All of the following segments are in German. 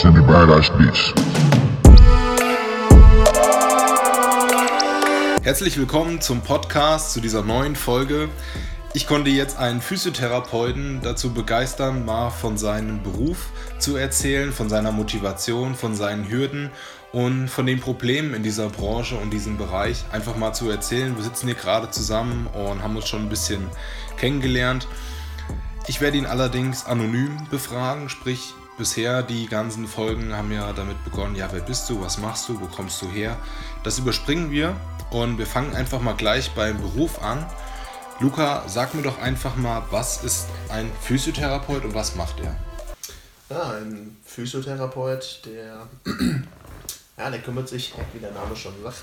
presented by Badass Beats. Herzlich willkommen zum Podcast zu dieser neuen Folge. Ich konnte jetzt einen Physiotherapeuten dazu begeistern, mal von seinem Beruf zu erzählen, von seiner Motivation, von seinen Hürden und von den Problemen in dieser Branche und diesem Bereich einfach mal zu erzählen. Wir sitzen hier gerade zusammen und haben uns schon ein bisschen kennengelernt. Ich werde ihn allerdings anonym befragen, sprich bisher die ganzen Folgen haben ja damit begonnen, ja, wer bist du, was machst du, wo kommst du her? Das überspringen wir und wir fangen einfach mal gleich beim Beruf an. Luca, sag mir doch einfach mal, was ist ein Physiotherapeut und was macht er? Ja, ein Physiotherapeut, der, ja, der kümmert sich, wie der Name schon sagt,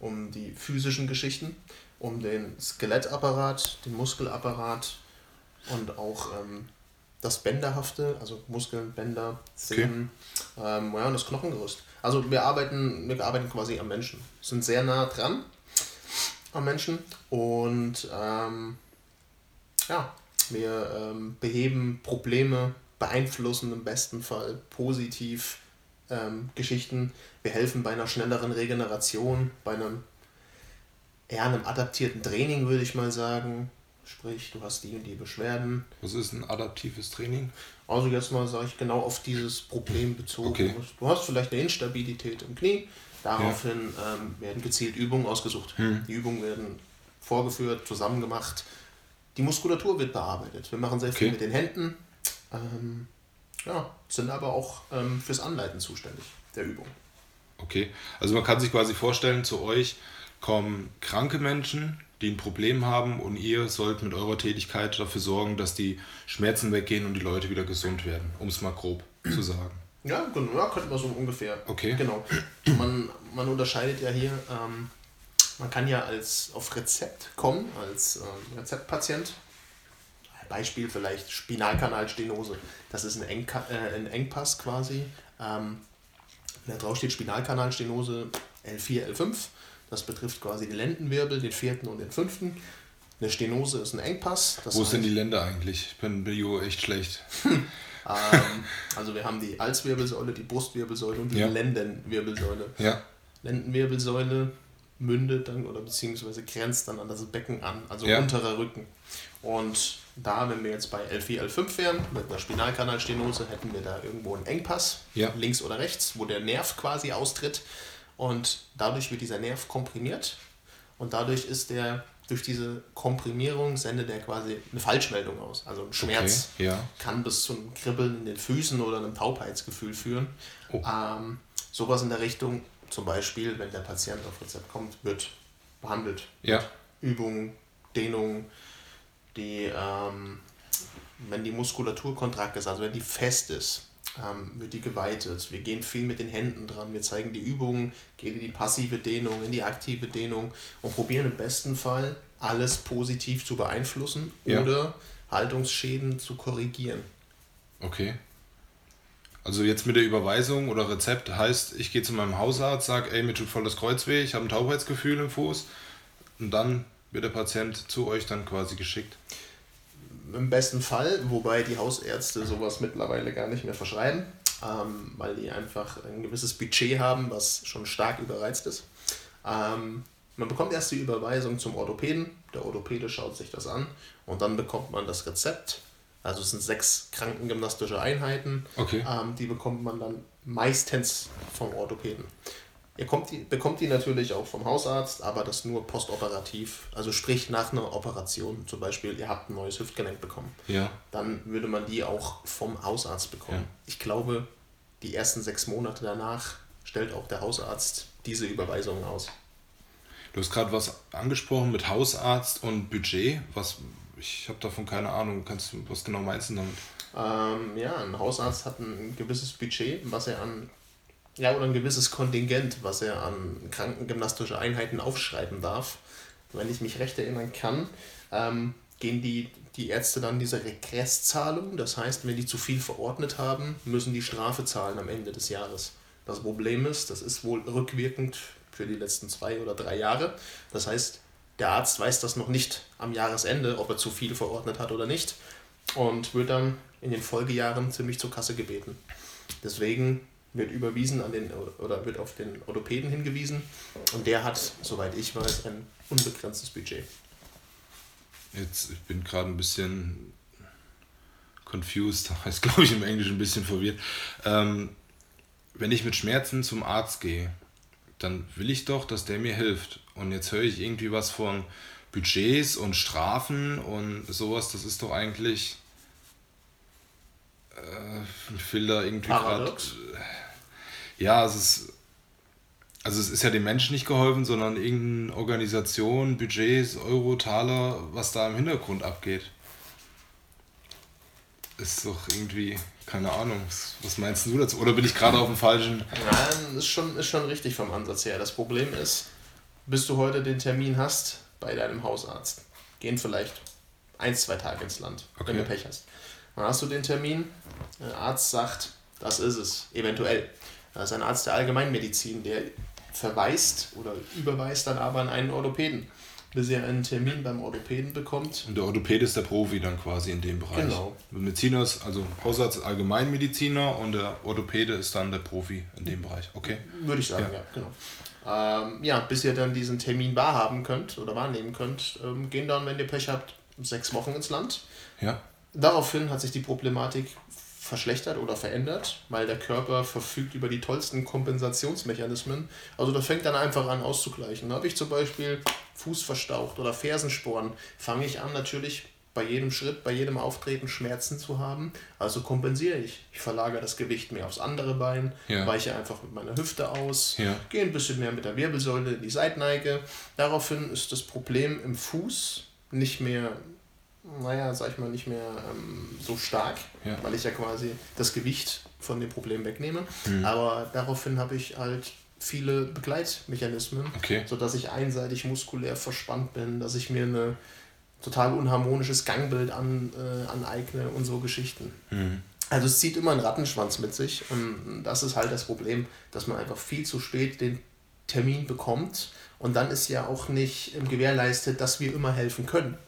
um die physischen Geschichten, um den Skelettapparat, den Muskelapparat und auch ähm, das Bänderhafte, also Muskeln, Bänder, Sehnen okay. ähm, ja, und das Knochengerüst. Also wir arbeiten, wir arbeiten quasi am Menschen, sind sehr nah dran am Menschen und ähm, ja, wir ähm, beheben Probleme, beeinflussen im besten Fall positiv ähm, Geschichten. Wir helfen bei einer schnelleren Regeneration, bei einem eher einem adaptierten Training, würde ich mal sagen. Sprich, du hast die und die Beschwerden. Was ist ein adaptives Training? Also jetzt mal sage ich genau auf dieses Problem bezogen. Okay. Du hast vielleicht eine Instabilität im Knie. Daraufhin ja. ähm, werden gezielt Übungen ausgesucht. Hm. Die Übungen werden vorgeführt, zusammen gemacht. Die Muskulatur wird bearbeitet. Wir machen sehr viel okay. mit den Händen. Ähm, ja, sind aber auch ähm, fürs Anleiten zuständig der Übung. Okay, also man kann sich quasi vorstellen, zu euch kommen kranke Menschen, die ein Problem haben und ihr sollt mit eurer Tätigkeit dafür sorgen, dass die Schmerzen weggehen und die Leute wieder gesund werden, um es mal grob zu sagen. Ja, genau, ja, könnte man so ungefähr. Okay. Genau. Man, man unterscheidet ja hier, ähm, man kann ja als auf Rezept kommen, als ähm, Rezeptpatient. Beispiel vielleicht Spinalkanalstenose. Das ist ein, Engka äh, ein Engpass quasi. Ähm, da drauf steht Spinalkanalstenose L4, L5 das betrifft quasi die Lendenwirbel, den vierten und den fünften. Eine Stenose ist ein Engpass. Wo sind die Länder eigentlich? Ich bin Bio echt schlecht. ähm, also wir haben die Halswirbelsäule, die Brustwirbelsäule und die ja. Lendenwirbelsäule. Ja. Lendenwirbelsäule mündet dann oder beziehungsweise grenzt dann an das Becken an, also ja. unterer Rücken. Und da, wenn wir jetzt bei L4, L5 wären, mit einer Spinalkanalstenose, hätten wir da irgendwo einen Engpass, ja. links oder rechts, wo der Nerv quasi austritt. Und dadurch wird dieser Nerv komprimiert und dadurch ist der, durch diese Komprimierung sendet er quasi eine Falschmeldung aus. Also ein Schmerz okay, ja. kann bis zum Kribbeln in den Füßen oder einem Taubheitsgefühl führen. Oh. Ähm, sowas in der Richtung, zum Beispiel, wenn der Patient auf Rezept kommt, wird behandelt. Ja. Übungen, Dehnungen, die, ähm, wenn die Muskulatur kontrakt ist, also wenn die fest ist, ähm, wird die geweitet. Wir gehen viel mit den Händen dran. Wir zeigen die Übungen, gehen in die passive Dehnung, in die aktive Dehnung und probieren im besten Fall alles positiv zu beeinflussen ja. oder Haltungsschäden zu korrigieren. Okay. Also jetzt mit der Überweisung oder Rezept heißt, ich gehe zu meinem Hausarzt, sage, ey, mir tut voll das Kreuz weh, ich habe ein Taubheitsgefühl im Fuß und dann wird der Patient zu euch dann quasi geschickt im besten Fall, wobei die Hausärzte sowas mittlerweile gar nicht mehr verschreiben, ähm, weil die einfach ein gewisses Budget haben, was schon stark überreizt ist. Ähm, man bekommt erst die Überweisung zum Orthopäden, der Orthopäde schaut sich das an und dann bekommt man das Rezept. Also es sind sechs krankengymnastische Einheiten, okay. ähm, die bekommt man dann meistens vom Orthopäden. Ihr die, bekommt die natürlich auch vom Hausarzt, aber das nur postoperativ. Also sprich nach einer Operation. Zum Beispiel, ihr habt ein neues Hüftgelenk bekommen. Ja. Dann würde man die auch vom Hausarzt bekommen. Ja. Ich glaube, die ersten sechs Monate danach stellt auch der Hausarzt diese Überweisung aus. Du hast gerade was angesprochen mit Hausarzt und Budget. Was, ich habe davon keine Ahnung. Kannst du, was genau meinst du damit? Ähm, ja, ein Hausarzt hat ein gewisses Budget, was er an ja, oder ein gewisses Kontingent, was er an krankengymnastische Einheiten aufschreiben darf. Wenn ich mich recht erinnern kann, ähm, gehen die, die Ärzte dann diese Regresszahlung. Das heißt, wenn die zu viel verordnet haben, müssen die Strafe zahlen am Ende des Jahres. Das Problem ist, das ist wohl rückwirkend für die letzten zwei oder drei Jahre. Das heißt, der Arzt weiß das noch nicht am Jahresende, ob er zu viel verordnet hat oder nicht. Und wird dann in den Folgejahren ziemlich zur Kasse gebeten. Deswegen wird überwiesen an den oder wird auf den Orthopäden hingewiesen und der hat, soweit ich weiß, ein unbegrenztes Budget. Jetzt, ich bin gerade ein bisschen confused, heißt glaube ich im Englischen ein bisschen verwirrt. Ähm, wenn ich mit Schmerzen zum Arzt gehe, dann will ich doch, dass der mir hilft. Und jetzt höre ich irgendwie was von Budgets und Strafen und sowas. Das ist doch eigentlich. Äh, ich will da irgendwie gerade. Ja, es ist. Also es ist ja dem Menschen nicht geholfen, sondern irgendeine Organisation, Budgets, Euro, Taler, was da im Hintergrund abgeht. Ist doch irgendwie, keine Ahnung, was meinst du dazu? Oder bin ich gerade auf dem falschen? Nein, ist schon, ist schon richtig vom Ansatz her. Das Problem ist, bis du heute den Termin hast bei deinem Hausarzt, gehen vielleicht ein, zwei Tage ins Land, okay. wenn du Pech hast. Dann hast du den Termin, der Arzt sagt, das ist es, eventuell. Das ist ein Arzt der Allgemeinmedizin, der verweist oder überweist dann aber an einen Orthopäden, bis er einen Termin beim Orthopäden bekommt. Und der Orthopäde ist der Profi dann quasi in dem Bereich. Genau. Mediziner ist, also Hausarzt Allgemeinmediziner und der Orthopäde ist dann der Profi in dem Bereich. Okay. Würde ich sagen, ja, ja genau. Ähm, ja, bis ihr dann diesen Termin wahrhaben könnt oder wahrnehmen könnt, ähm, gehen dann, wenn ihr Pech habt, sechs Wochen ins Land. Ja. Daraufhin hat sich die Problematik verschlechtert oder verändert, weil der Körper verfügt über die tollsten Kompensationsmechanismen. Also das fängt dann einfach an auszugleichen. Habe ich zum Beispiel Fuß verstaucht oder Fersensporn, fange ich an natürlich bei jedem Schritt, bei jedem Auftreten Schmerzen zu haben. Also kompensiere ich. Ich verlagere das Gewicht mehr aufs andere Bein, ja. weiche einfach mit meiner Hüfte aus, ja. gehe ein bisschen mehr mit der Wirbelsäule in die Seitneige. Daraufhin ist das Problem im Fuß nicht mehr naja, sag ich mal, nicht mehr ähm, so stark, ja. weil ich ja quasi das Gewicht von dem Problem wegnehme. Mhm. Aber daraufhin habe ich halt viele Begleitmechanismen, okay. sodass ich einseitig muskulär verspannt bin, dass ich mir ein total unharmonisches Gangbild an, äh, aneigne und so Geschichten. Mhm. Also es zieht immer einen Rattenschwanz mit sich und das ist halt das Problem, dass man einfach viel zu spät den Termin bekommt und dann ist ja auch nicht gewährleistet, dass wir immer helfen können.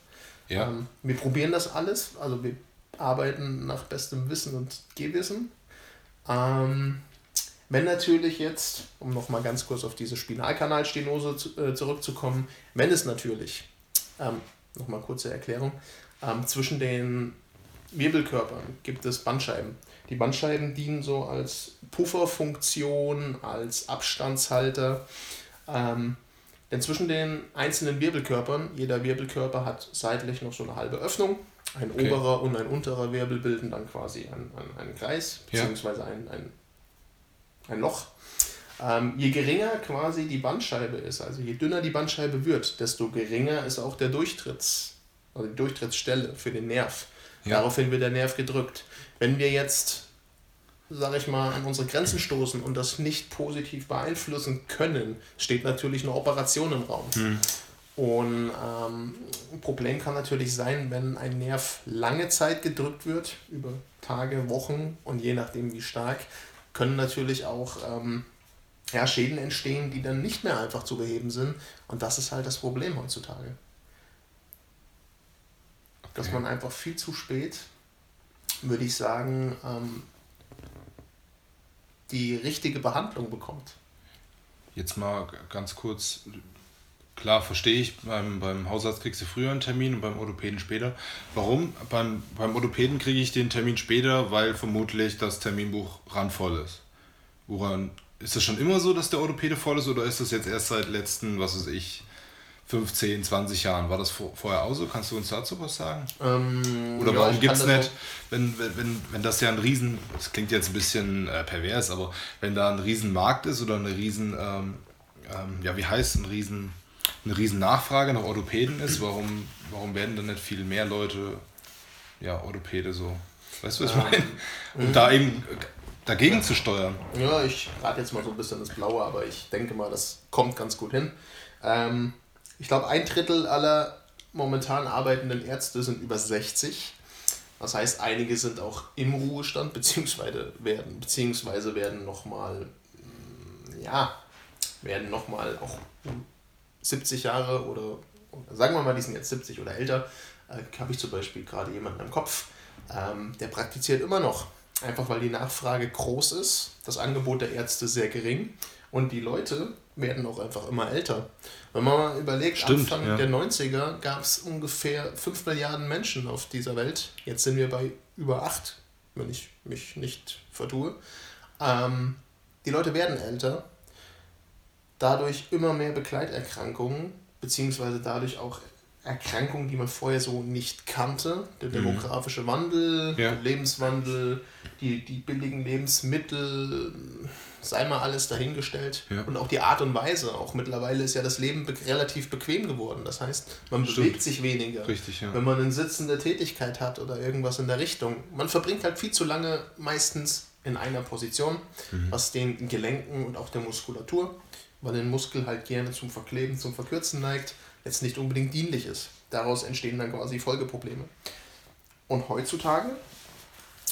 Ja. Ähm, wir probieren das alles, also wir arbeiten nach bestem Wissen und Gewissen. Ähm, wenn natürlich jetzt, um nochmal ganz kurz auf diese Spinalkanalstenose zu, äh, zurückzukommen, wenn es natürlich, ähm, nochmal kurze Erklärung, ähm, zwischen den Wirbelkörpern gibt es Bandscheiben. Die Bandscheiben dienen so als Pufferfunktion, als Abstandshalter. Ähm, denn zwischen den einzelnen Wirbelkörpern, jeder Wirbelkörper hat seitlich noch so eine halbe Öffnung. Ein okay. oberer und ein unterer Wirbel bilden dann quasi einen, einen, Kreis, beziehungsweise ein, ein, ein Loch. Ähm, je geringer quasi die Bandscheibe ist, also je dünner die Bandscheibe wird, desto geringer ist auch der Durchtritts, also die Durchtrittsstelle für den Nerv. Ja. Daraufhin wird der Nerv gedrückt. Wenn wir jetzt sage ich mal, an unsere Grenzen stoßen und das nicht positiv beeinflussen können, steht natürlich eine Operation im Raum. Mhm. Und ähm, ein Problem kann natürlich sein, wenn ein Nerv lange Zeit gedrückt wird, über Tage, Wochen und je nachdem wie stark, können natürlich auch ähm, ja, Schäden entstehen, die dann nicht mehr einfach zu beheben sind. Und das ist halt das Problem heutzutage. Dass man einfach viel zu spät, würde ich sagen, ähm, die richtige Behandlung bekommt. Jetzt mal ganz kurz, klar verstehe ich, beim, beim Hausarzt kriegst du früher einen Termin und beim Orthopäden später. Warum? Beim, beim Orthopäden kriege ich den Termin später, weil vermutlich das Terminbuch randvoll ist. Woran ist das schon immer so, dass der Orthopäde voll ist oder ist das jetzt erst seit letzten, was weiß ich, 15, 20 Jahren. War das vorher auch so? Kannst du uns dazu was sagen? Ähm, Oder warum ja, gibt es nicht, wenn, wenn, wenn das ja ein Riesen, das klingt jetzt ein bisschen äh, pervers, aber wenn da ein Riesenmarkt ist oder eine Riesen, ähm, ähm, ja wie heißt ein Riesen, eine riesen Nachfrage nach Orthopäden ist, warum, warum werden dann nicht viel mehr Leute ja, Orthopäde so? Weißt du, was ich meine? Um mhm. da eben dagegen zu steuern. Ja, ich rate jetzt mal so ein bisschen das Blaue, aber ich denke mal, das kommt ganz gut hin. Ähm, ich glaube, ein Drittel aller momentan arbeitenden Ärzte sind über 60. Das heißt, einige sind auch im Ruhestand, beziehungsweise werden, beziehungsweise werden nochmal, mm, ja, werden nochmal auch 70 Jahre oder sagen wir mal, die sind jetzt 70 oder älter, äh, habe ich zum Beispiel gerade jemanden im Kopf, ähm, der praktiziert immer noch. Einfach weil die Nachfrage groß ist, das Angebot der Ärzte sehr gering und die Leute werden auch einfach immer älter. Wenn man mal überlegt, Stimmt, Anfang ja. der 90er gab es ungefähr 5 Milliarden Menschen auf dieser Welt. Jetzt sind wir bei über 8, wenn ich mich nicht vertue. Ähm, die Leute werden älter, dadurch immer mehr Begleiterkrankungen, beziehungsweise dadurch auch Erkrankungen, die man vorher so nicht kannte. Der mhm. demografische Wandel, ja. der Lebenswandel, die, die billigen Lebensmittel, sei mal alles dahingestellt. Ja. Und auch die Art und Weise. Auch mittlerweile ist ja das Leben be relativ bequem geworden. Das heißt, man Stimmt. bewegt sich weniger. Richtig, ja. Wenn man eine sitzende Tätigkeit hat oder irgendwas in der Richtung. Man verbringt halt viel zu lange meistens in einer Position, mhm. was den Gelenken und auch der Muskulatur, weil den Muskel halt gerne zum Verkleben, zum Verkürzen neigt jetzt nicht unbedingt dienlich ist. Daraus entstehen dann quasi Folgeprobleme. Und heutzutage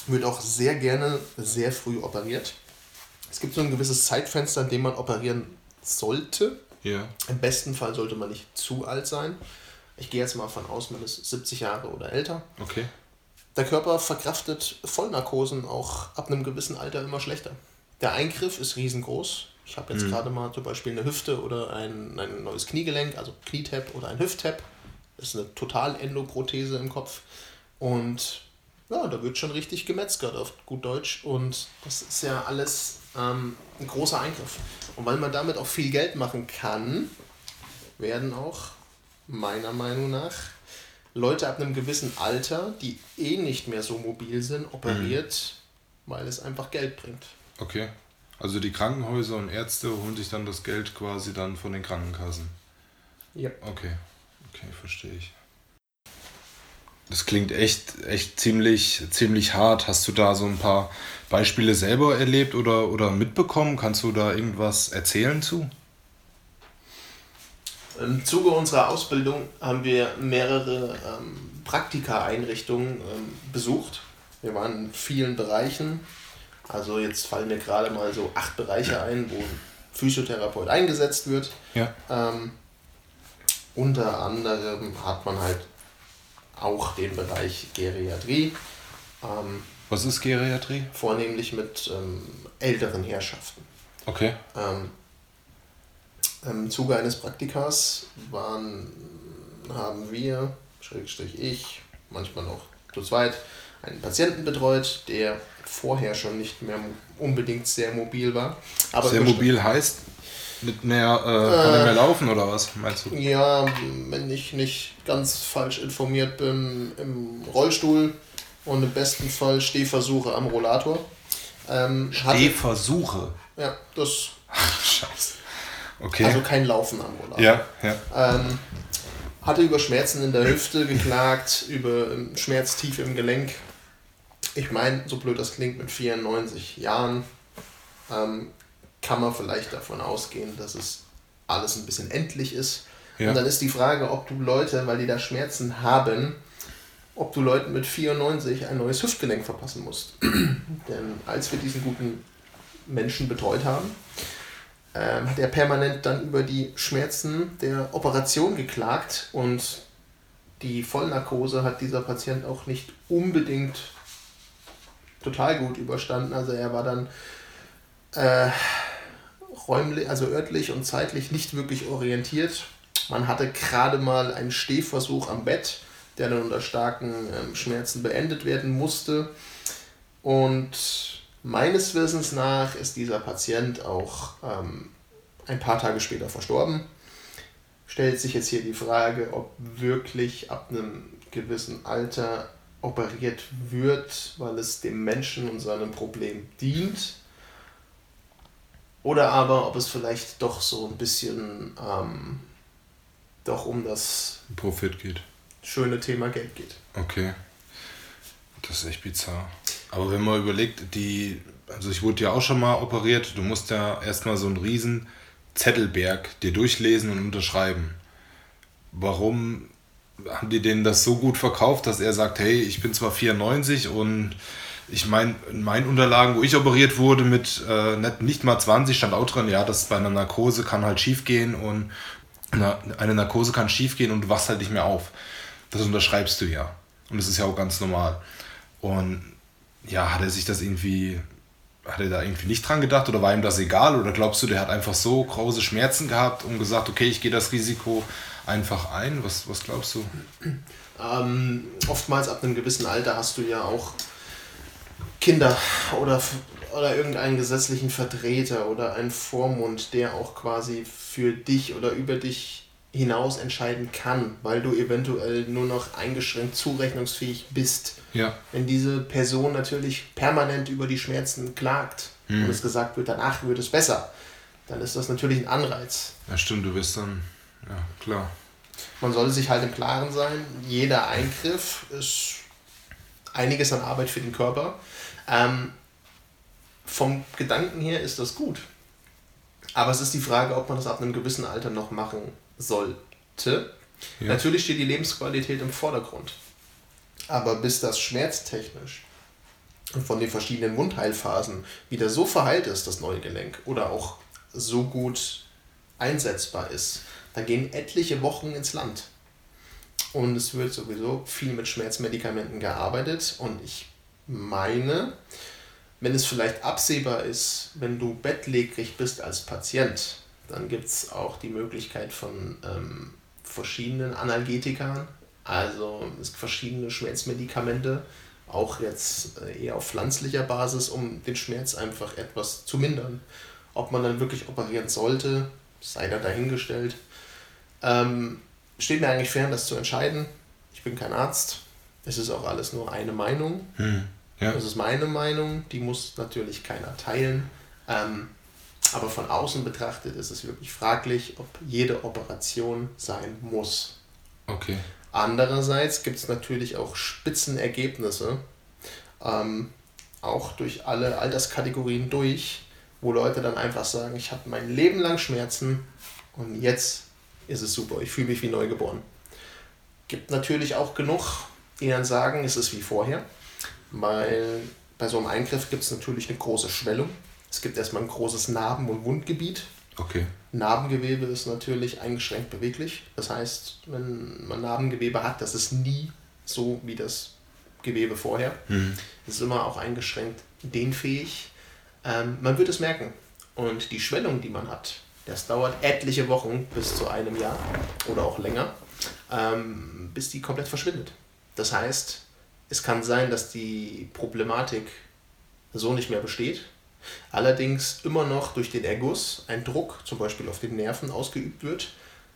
wird auch sehr gerne sehr früh operiert. Es gibt so ein gewisses Zeitfenster, in dem man operieren sollte. Ja. Im besten Fall sollte man nicht zu alt sein. Ich gehe jetzt mal von aus, man ist 70 Jahre oder älter. Okay. Der Körper verkraftet Vollnarkosen auch ab einem gewissen Alter immer schlechter. Der Eingriff ist riesengroß. Ich habe jetzt mhm. gerade mal zum Beispiel eine Hüfte oder ein, ein neues Kniegelenk, also Knietap oder ein Hüfttap. Das ist eine Total-Endoprothese im Kopf. Und ja, da wird schon richtig gemetzgert auf gut Deutsch. Und das ist ja alles ähm, ein großer Eingriff. Und weil man damit auch viel Geld machen kann, werden auch meiner Meinung nach Leute ab einem gewissen Alter, die eh nicht mehr so mobil sind, operiert, mhm. weil es einfach Geld bringt. Okay. Also die Krankenhäuser und Ärzte holen sich dann das Geld quasi dann von den Krankenkassen. Ja. Okay, okay, verstehe ich. Das klingt echt, echt ziemlich, ziemlich hart. Hast du da so ein paar Beispiele selber erlebt oder, oder mitbekommen? Kannst du da irgendwas erzählen zu? Im Zuge unserer Ausbildung haben wir mehrere ähm, Praktika-Einrichtungen ähm, besucht. Wir waren in vielen Bereichen also jetzt fallen mir gerade mal so acht Bereiche ein, wo ein Physiotherapeut eingesetzt wird. Ja. Ähm, unter anderem hat man halt auch den Bereich Geriatrie. Ähm, Was ist Geriatrie? Vornehmlich mit ähm, älteren Herrschaften. Okay. Ähm, Im Zuge eines Praktikas waren, haben wir, Schrägstrich ich, manchmal noch zu zweit, einen Patienten betreut, der vorher schon nicht mehr unbedingt sehr mobil war. Aber sehr mobil heißt nicht mehr, äh, kann nicht mehr laufen oder was meinst du? Ja, wenn ich nicht ganz falsch informiert bin, im Rollstuhl und im besten Fall Stehversuche am Rollator. Ähm, Stehversuche? Hatte, ja, das. Scheiße. Okay. Also kein Laufen am Rollator. Ja, ja. Ähm, hatte über Schmerzen in der Hüfte geklagt, über ähm, Schmerz tief im Gelenk ich meine, so blöd das klingt, mit 94 Jahren ähm, kann man vielleicht davon ausgehen, dass es alles ein bisschen endlich ist. Ja. Und dann ist die Frage, ob du Leute, weil die da Schmerzen haben, ob du Leuten mit 94 ein neues Hüftgelenk verpassen musst. Denn als wir diesen guten Menschen betreut haben, ähm, hat er permanent dann über die Schmerzen der Operation geklagt und die Vollnarkose hat dieser Patient auch nicht unbedingt total gut überstanden. Also er war dann äh, räumlich, also örtlich und zeitlich nicht wirklich orientiert. Man hatte gerade mal einen Stehversuch am Bett, der dann unter starken ähm, Schmerzen beendet werden musste. Und meines Wissens nach ist dieser Patient auch ähm, ein paar Tage später verstorben. Stellt sich jetzt hier die Frage, ob wirklich ab einem gewissen Alter operiert wird, weil es dem Menschen und seinem Problem dient. Oder aber ob es vielleicht doch so ein bisschen ähm, doch um das Profit geht. Schöne Thema Geld geht. Okay. Das ist echt bizarr. Aber wenn man überlegt, die, also ich wurde ja auch schon mal operiert, du musst ja erstmal so einen riesen Zettelberg dir durchlesen und unterschreiben. Warum haben die denen das so gut verkauft, dass er sagt, hey, ich bin zwar 94 und ich meine, in meinen Unterlagen, wo ich operiert wurde, mit äh, nicht, nicht mal 20 stand auch drin, ja, dass bei einer Narkose kann halt schief gehen und eine, eine Narkose kann schief gehen und du wachst halt nicht mehr auf. Das unterschreibst du ja. Und das ist ja auch ganz normal. Und ja, hat er sich das irgendwie, hat er da irgendwie nicht dran gedacht oder war ihm das egal? Oder glaubst du, der hat einfach so große Schmerzen gehabt und gesagt, okay, ich gehe das Risiko einfach ein? Was, was glaubst du? Ähm, oftmals ab einem gewissen Alter hast du ja auch Kinder oder, oder irgendeinen gesetzlichen Vertreter oder einen Vormund, der auch quasi für dich oder über dich hinaus entscheiden kann, weil du eventuell nur noch eingeschränkt zurechnungsfähig bist. Ja. Wenn diese Person natürlich permanent über die Schmerzen klagt mhm. und es gesagt wird, danach wird es besser, dann ist das natürlich ein Anreiz. Ja, stimmt, du bist dann, ja, klar. Man sollte sich halt im Klaren sein, jeder Eingriff ist einiges an Arbeit für den Körper. Ähm, vom Gedanken her ist das gut. Aber es ist die Frage, ob man das ab einem gewissen Alter noch machen sollte. Ja. Natürlich steht die Lebensqualität im Vordergrund. Aber bis das schmerztechnisch und von den verschiedenen Wundheilphasen wieder so verheilt ist, das neue Gelenk, oder auch so gut einsetzbar ist, da gehen etliche Wochen ins Land. Und es wird sowieso viel mit Schmerzmedikamenten gearbeitet. Und ich meine, wenn es vielleicht absehbar ist, wenn du bettlägerig bist als Patient, dann gibt es auch die Möglichkeit von ähm, verschiedenen Analgetikern, also verschiedene Schmerzmedikamente, auch jetzt äh, eher auf pflanzlicher Basis, um den Schmerz einfach etwas zu mindern. Ob man dann wirklich operieren sollte, sei da dahingestellt. Ähm, steht mir eigentlich fern, das zu entscheiden. Ich bin kein Arzt. Es ist auch alles nur eine Meinung. Hm, ja. Das ist meine Meinung, die muss natürlich keiner teilen. Ähm, aber von außen betrachtet ist es wirklich fraglich, ob jede Operation sein muss. Okay. Andererseits gibt es natürlich auch Spitzenergebnisse, ähm, auch durch alle Alterskategorien durch, wo Leute dann einfach sagen, ich habe mein Leben lang Schmerzen und jetzt ist es super, ich fühle mich wie neugeboren. Gibt natürlich auch genug, die dann sagen, es ist wie vorher, weil bei so einem Eingriff gibt es natürlich eine große Schwellung es gibt erstmal ein großes Narben- und Wundgebiet. Okay. Narbengewebe ist natürlich eingeschränkt beweglich. Das heißt, wenn man Narbengewebe hat, das ist nie so wie das Gewebe vorher. Mhm. Es ist immer auch eingeschränkt dehnfähig. Ähm, man wird es merken. Und die Schwellung, die man hat, das dauert etliche Wochen bis zu einem Jahr oder auch länger, ähm, bis die komplett verschwindet. Das heißt, es kann sein, dass die Problematik so nicht mehr besteht, Allerdings immer noch durch den Erguss ein Druck, zum Beispiel auf den Nerven, ausgeübt wird,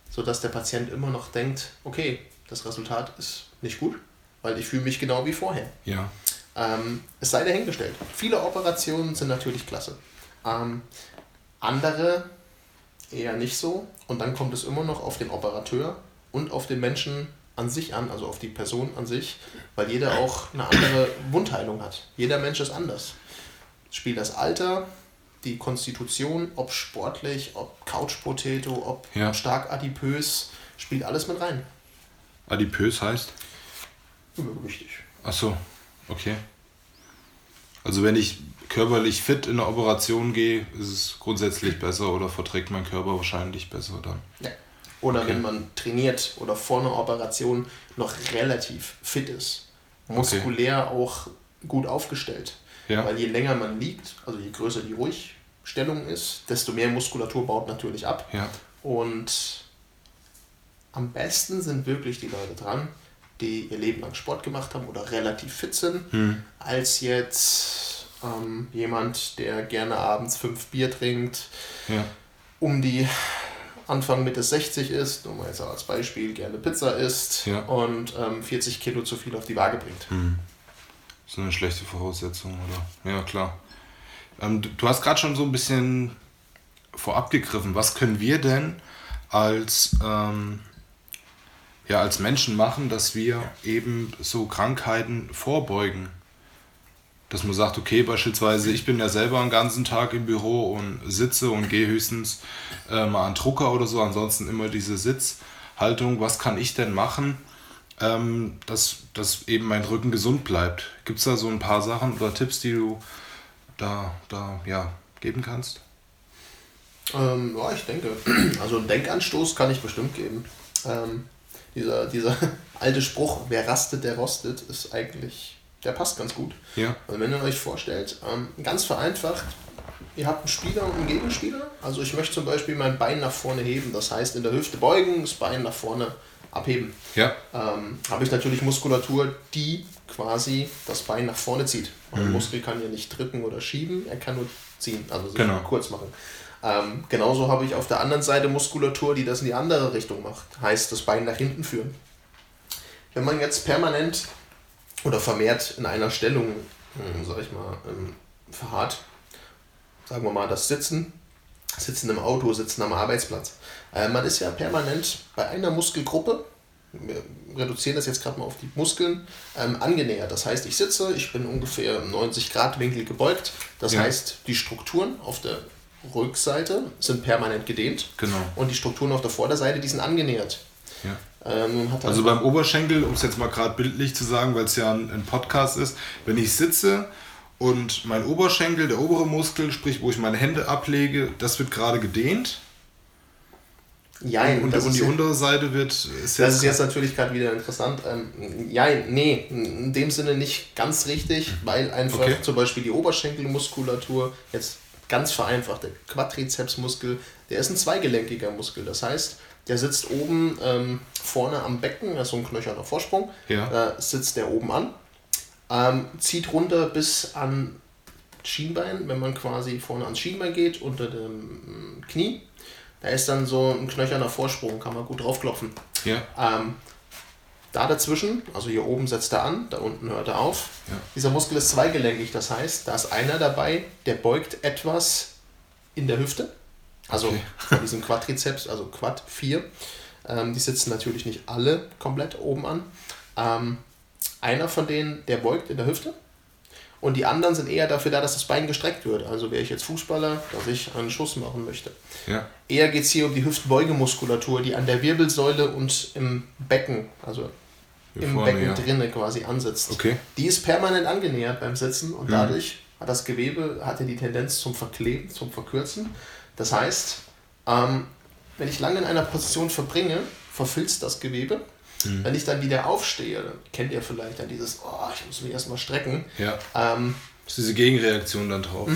sodass der Patient immer noch denkt, okay, das Resultat ist nicht gut, weil ich fühle mich genau wie vorher. Ja. Ähm, es sei dahingestellt. Viele Operationen sind natürlich klasse. Ähm, andere eher nicht so. Und dann kommt es immer noch auf den Operateur und auf den Menschen an sich an, also auf die Person an sich, weil jeder auch eine andere Wundheilung hat. Jeder Mensch ist anders spielt das Alter, die Konstitution, ob sportlich, ob Couchpotato, ob ja. stark adipös, spielt alles mit rein. Adipös heißt? Übergewichtig. Ach so, okay. Also wenn ich körperlich fit in eine Operation gehe, ist es grundsätzlich besser oder verträgt mein Körper wahrscheinlich besser dann. Ja. Oder okay. wenn man trainiert oder vor einer Operation noch relativ fit ist. Muskulär okay. auch gut aufgestellt. Ja. Weil je länger man liegt, also je größer die Ruhigstellung ist, desto mehr Muskulatur baut natürlich ab. Ja. Und am besten sind wirklich die Leute dran, die ihr Leben lang Sport gemacht haben oder relativ fit sind, hm. als jetzt ähm, jemand, der gerne abends fünf Bier trinkt, ja. um die Anfang Mitte 60 ist, nur mal jetzt als Beispiel, gerne Pizza isst ja. und ähm, 40 Kilo zu viel auf die Waage bringt. Hm so eine schlechte Voraussetzung, oder? Ja, klar. Ähm, du, du, hast gerade schon so ein bisschen vorab gegriffen. Was können wir denn als, ähm, ja, als Menschen machen, dass wir eben so Krankheiten vorbeugen? Dass man sagt, okay, beispielsweise, ich bin ja selber einen ganzen Tag im Büro und sitze und gehe höchstens äh, mal an Drucker oder so, ansonsten immer diese Sitzhaltung. Was kann ich denn machen? ähm, dass, dass eben mein Rücken gesund bleibt. Gibt es da so ein paar Sachen oder Tipps, die du da, da ja, geben kannst? Ähm, ja, ich denke. Also einen Denkanstoß kann ich bestimmt geben. Ähm, dieser, dieser alte Spruch, wer rastet, der rostet, ist eigentlich der passt ganz gut. Ja. Also wenn ihr euch vorstellt, ähm, ganz vereinfacht, ihr habt einen Spieler und einen Gegenspieler. Also ich möchte zum Beispiel mein Bein nach vorne heben, das heißt in der Hüfte beugen, das Bein nach vorne abheben. Ja. Ähm, habe ich natürlich Muskulatur, die quasi das Bein nach vorne zieht. Ein Muskel kann ja nicht drücken oder schieben, er kann nur ziehen, also sich Genau. kurz machen. Ähm, genauso habe ich auf der anderen Seite Muskulatur, die das in die andere Richtung macht. Heißt, das Bein nach hinten führen. Wenn man jetzt permanent oder vermehrt in einer Stellung, hm, sag ich mal, ähm, verharrt, sagen wir mal das Sitzen, Sitzen im Auto, Sitzen am Arbeitsplatz. Äh, man ist ja permanent bei einer Muskelgruppe, wir reduzieren das jetzt gerade mal auf die Muskeln, ähm, angenähert. Das heißt, ich sitze, ich bin ungefähr im 90 Grad Winkel gebeugt. Das Ja. heißt, die Strukturen auf der Rückseite sind permanent gedehnt Genau. und die Strukturen auf der Vorderseite, die sind angenähert. Ja. Ähm, Also beim Oberschenkel, um es jetzt mal gerade bildlich zu sagen, weil es ja ein, ein Podcast ist, wenn ich sitze und mein Oberschenkel, der obere Muskel, sprich wo ich meine Hände ablege, das wird gerade gedehnt Jein, und, und die ja- untere Seite wird ist Das ist jetzt natürlich gerade wieder interessant. Ähm, ja, nee, in dem Sinne nicht ganz richtig, weil einfach Okay. zum Beispiel die Oberschenkelmuskulatur, jetzt ganz vereinfacht, der Quadrizepsmuskel, der ist ein zweigelenkiger Muskel. Das heißt, der sitzt oben ähm, vorne am Becken, das ist so ein knöcherner Vorsprung, Ja. da sitzt der oben an, ähm, zieht runter bis an Schienbein, wenn man quasi vorne ans Schienbein geht, unter dem mm, Knie. Da ist dann so ein knöcherner Vorsprung, kann man gut draufklopfen. ja Ähm, da dazwischen, also hier oben setzt er an, da unten hört er auf. Ja. Dieser Muskel ist zweigelenkig, das heißt, da ist einer dabei, der beugt etwas in der Hüfte. Also Okay. von diesem Quadrizeps, also Quad 4. Ähm, die sitzen natürlich nicht alle komplett oben an. Ähm, einer von denen, der beugt in der Hüfte. Und die anderen sind eher dafür da, dass das Bein gestreckt wird. Also wäre ich jetzt Fußballer, dass ich einen Schuss machen möchte. ja Eher geht es hier um die Hüftbeugemuskulatur, die an der Wirbelsäule und im Becken, also Hier im vorne, Becken ja. drinne quasi ansitzt. Okay. Die ist permanent angenähert beim Sitzen und Mhm. dadurch hat das Gewebe hatte die Tendenz zum Verkleben, zum Verkürzen. Das heißt, ähm, wenn ich lange in einer Position verbringe, verfilzt das Gewebe. Mhm. Wenn ich dann wieder aufstehe, dann kennt ihr vielleicht dann dieses, oh, ich muss mich erstmal strecken. Ja. Ähm, Das ist diese Gegenreaktion dann drauf.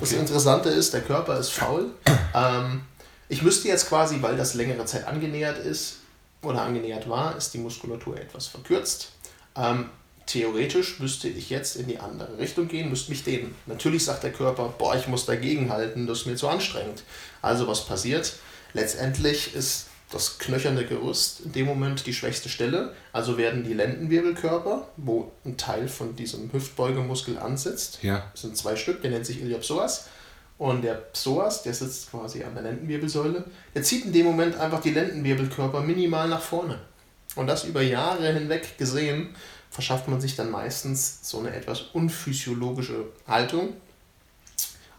das Okay. Interessante ist, der Körper ist faul. Ähm, ich müsste jetzt quasi, weil das längere Zeit angenähert ist oder angenähert war, ist die Muskulatur etwas verkürzt. Ähm, theoretisch müsste ich jetzt in die andere Richtung gehen, müsste mich dehnen. Natürlich sagt der Körper, boah, ich muss dagegen halten, das ist mir zu anstrengend. Also was passiert? Letztendlich ist das knöcherne Gerüst in dem Moment die schwächste Stelle. Also werden die Lendenwirbelkörper, wo ein Teil von diesem Hüftbeugemuskel ansitzt, Ja. das sind zwei Stück, der nennt sich Iliopsoas. Und der Psoas, der sitzt quasi an der Lendenwirbelsäule, der zieht in dem Moment einfach die Lendenwirbelkörper minimal nach vorne. Und das über Jahre hinweg gesehen, verschafft man sich dann meistens so eine etwas unphysiologische Haltung.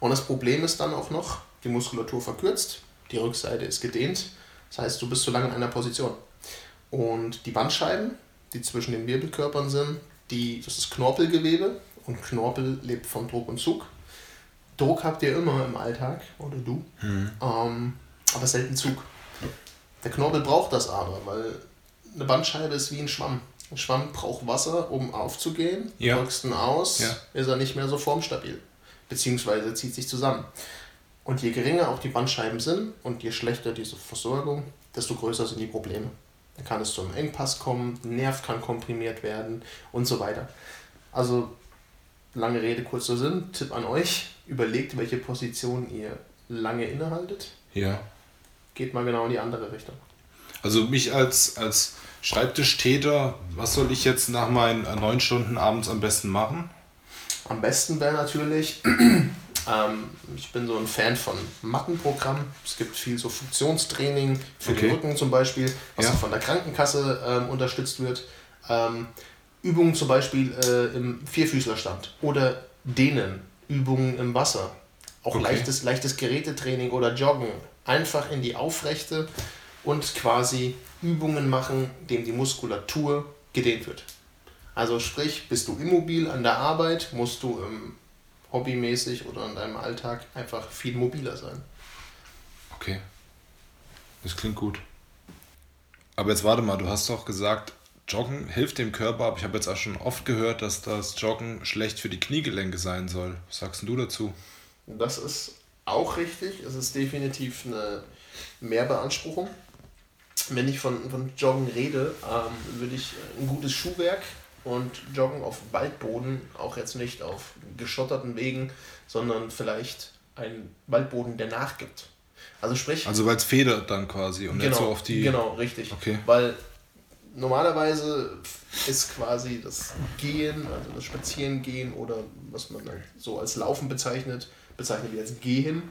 Und das Problem ist dann auch noch, die Muskulatur verkürzt, die Rückseite ist gedehnt, das heißt, du bist zu lange in einer Position. Und die Bandscheiben, die zwischen den Wirbelkörpern sind, die, das ist Knorpelgewebe und Knorpel lebt von Druck und Zug. Druck habt ihr immer im Alltag, oder du, ähm, aber selten Zug. Der Knorpel braucht das aber, weil eine Bandscheibe ist wie ein Schwamm. Ein Schwamm braucht Wasser, um aufzugehen. Ja. Drückst ihn aus, Ja. ist er nicht mehr so formstabil. Beziehungsweise zieht sich zusammen. Und je geringer auch die Bandscheiben sind und je schlechter diese Versorgung, desto größer sind die Probleme. Dann kann es zu einem Engpass kommen, Nerv kann komprimiert werden und so weiter. Also, lange Rede, kurzer Sinn, Tipp an euch, überlegt, welche Position ihr lange innehaltet, Ja. geht mal genau in die andere Richtung. Also mich als, als Schreibtischtäter, was soll ich jetzt nach meinen äh, neun Stunden abends am besten machen? Am besten wäre natürlich, ähm, ich bin so ein Fan von Mattenprogrammen. Es gibt viel so Funktionstraining für Okay. den Rücken zum Beispiel, was Ja. auch von der Krankenkasse ähm, unterstützt wird. Ähm, Übungen zum Beispiel äh, im Vierfüßlerstand oder Dehnen, Übungen im Wasser. Auch Okay. leichtes, leichtes Gerätetraining oder Joggen. Einfach in die Aufrechte und quasi Übungen machen, dem die Muskulatur gedehnt wird. Also sprich, bist du immobil an der Arbeit, musst du ähm, hobbymäßig oder in deinem Alltag einfach viel mobiler sein. Okay. Das klingt gut. Aber jetzt warte mal, du hast doch gesagt, Joggen hilft dem Körper, aber ich habe jetzt auch schon oft gehört, dass das Joggen schlecht für die Kniegelenke sein soll. Was sagst du dazu? Das ist auch richtig. Es ist definitiv eine Mehrbeanspruchung. Wenn ich von, von Joggen rede, ähm, würde ich ein gutes Schuhwerk und Joggen auf Waldboden, auch jetzt nicht auf geschotterten Wegen, sondern vielleicht einen Waldboden, der nachgibt. Also sprich. Also weil es federt dann quasi und genau, nicht so auf die. Genau, richtig. Okay. Weil normalerweise ist quasi das Gehen, also das Spazierengehen oder was man so als Laufen bezeichnet, bezeichnet wir als Gehen,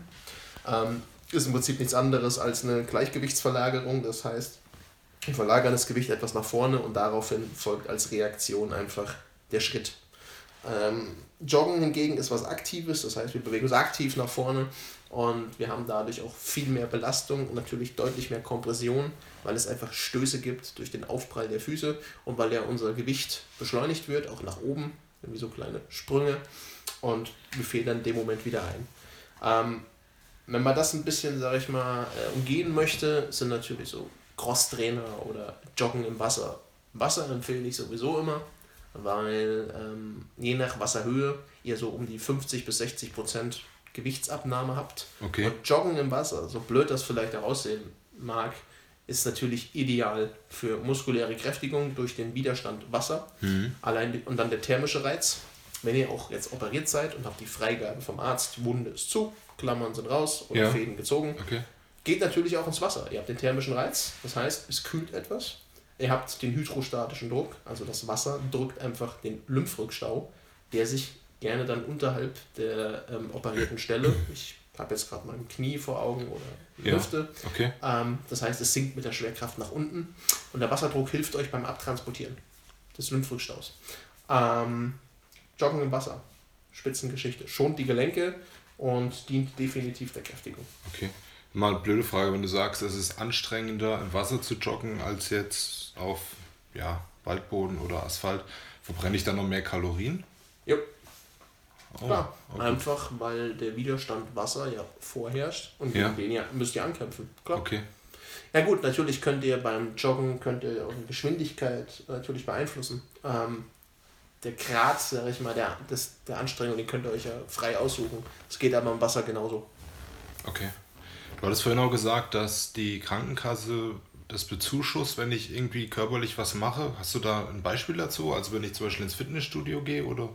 ähm, ist im Prinzip nichts anderes als eine Gleichgewichtsverlagerung. Das heißt, wir verlagern das Gewicht etwas nach vorne und daraufhin folgt als Reaktion einfach der Schritt. Ähm, Joggen hingegen ist was Aktives, das heißt, wir bewegen uns aktiv nach vorne und wir haben dadurch auch viel mehr Belastung und natürlich deutlich mehr Kompression, weil es einfach Stöße gibt durch den Aufprall der Füße und weil ja unser Gewicht beschleunigt wird, auch nach oben, irgendwie so kleine Sprünge und wir federn in dem Moment wieder ein. Ähm, wenn man das ein bisschen, sag ich mal, äh, umgehen möchte, sind natürlich so Crosstrainer oder Joggen im Wasser. Wasser empfehle ich sowieso immer, weil ähm, je nach Wasserhöhe ihr so um die 50 bis 60 Prozent Gewichtsabnahme habt. Okay. Und Joggen im Wasser, so blöd das vielleicht auch aussehen mag, ist natürlich ideal für muskuläre Kräftigung durch den Widerstand Wasser. Mhm. Allein die, und dann der thermische Reiz. Wenn ihr auch jetzt operiert seid und habt die Freigabe vom Arzt, die Wunde ist zu, Klammern sind raus oder Ja. Fäden gezogen, Okay. geht natürlich auch ins Wasser. Ihr habt den thermischen Reiz, das heißt, es kühlt etwas. Ihr habt den hydrostatischen Druck, also das Wasser drückt einfach den Lymphrückstau, der sich gerne dann unterhalb der ähm, operierten Stelle, ich habe jetzt gerade mein Knie vor Augen oder die Ja. Hüfte, Okay. ähm, das heißt, es sinkt mit der Schwerkraft nach unten und der Wasserdruck hilft euch beim Abtransportieren des Lymphrückstaus. Ähm, Joggen im Wasser, Spitzengeschichte, schont die Gelenke und dient definitiv der Kräftigung. Okay. Mal eine blöde Frage, wenn du sagst, es ist anstrengender im Wasser zu joggen als jetzt auf ja, Waldboden oder Asphalt, verbrenne ich dann noch mehr Kalorien? Jo, Oh, klar. okay. Einfach, weil der Widerstand Wasser ja vorherrscht und Ja. gegen den ja, müsst ihr ankämpfen. Klar. Okay. Ja gut, natürlich könnt ihr beim Joggen könnt ihr eure Geschwindigkeit natürlich beeinflussen. Ähm, der Grad, sag ich mal, der, des, der Anstrengung, den könnt ihr euch ja frei aussuchen. Es geht aber im Wasser genauso. Okay. Du hattest vorhin auch gesagt, dass die Krankenkasse das bezuschusst, wenn ich irgendwie körperlich was mache. Hast du da ein Beispiel dazu? Also wenn ich zum Beispiel ins Fitnessstudio gehe oder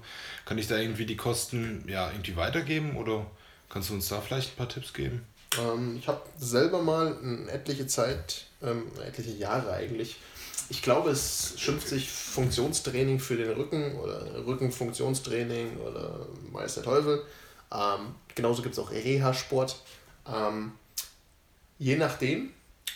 kann ich da irgendwie die Kosten ja irgendwie weitergeben oder kannst du uns da vielleicht ein paar Tipps geben? Ähm, ich habe selber mal eine etliche Zeit, ähm, etliche Jahre eigentlich, ich glaube, es schimpft sich Funktionstraining für den Rücken oder Rückenfunktionstraining oder weiß der Teufel. Ähm, genauso gibt es auch Reha-Sport. Ähm, je nachdem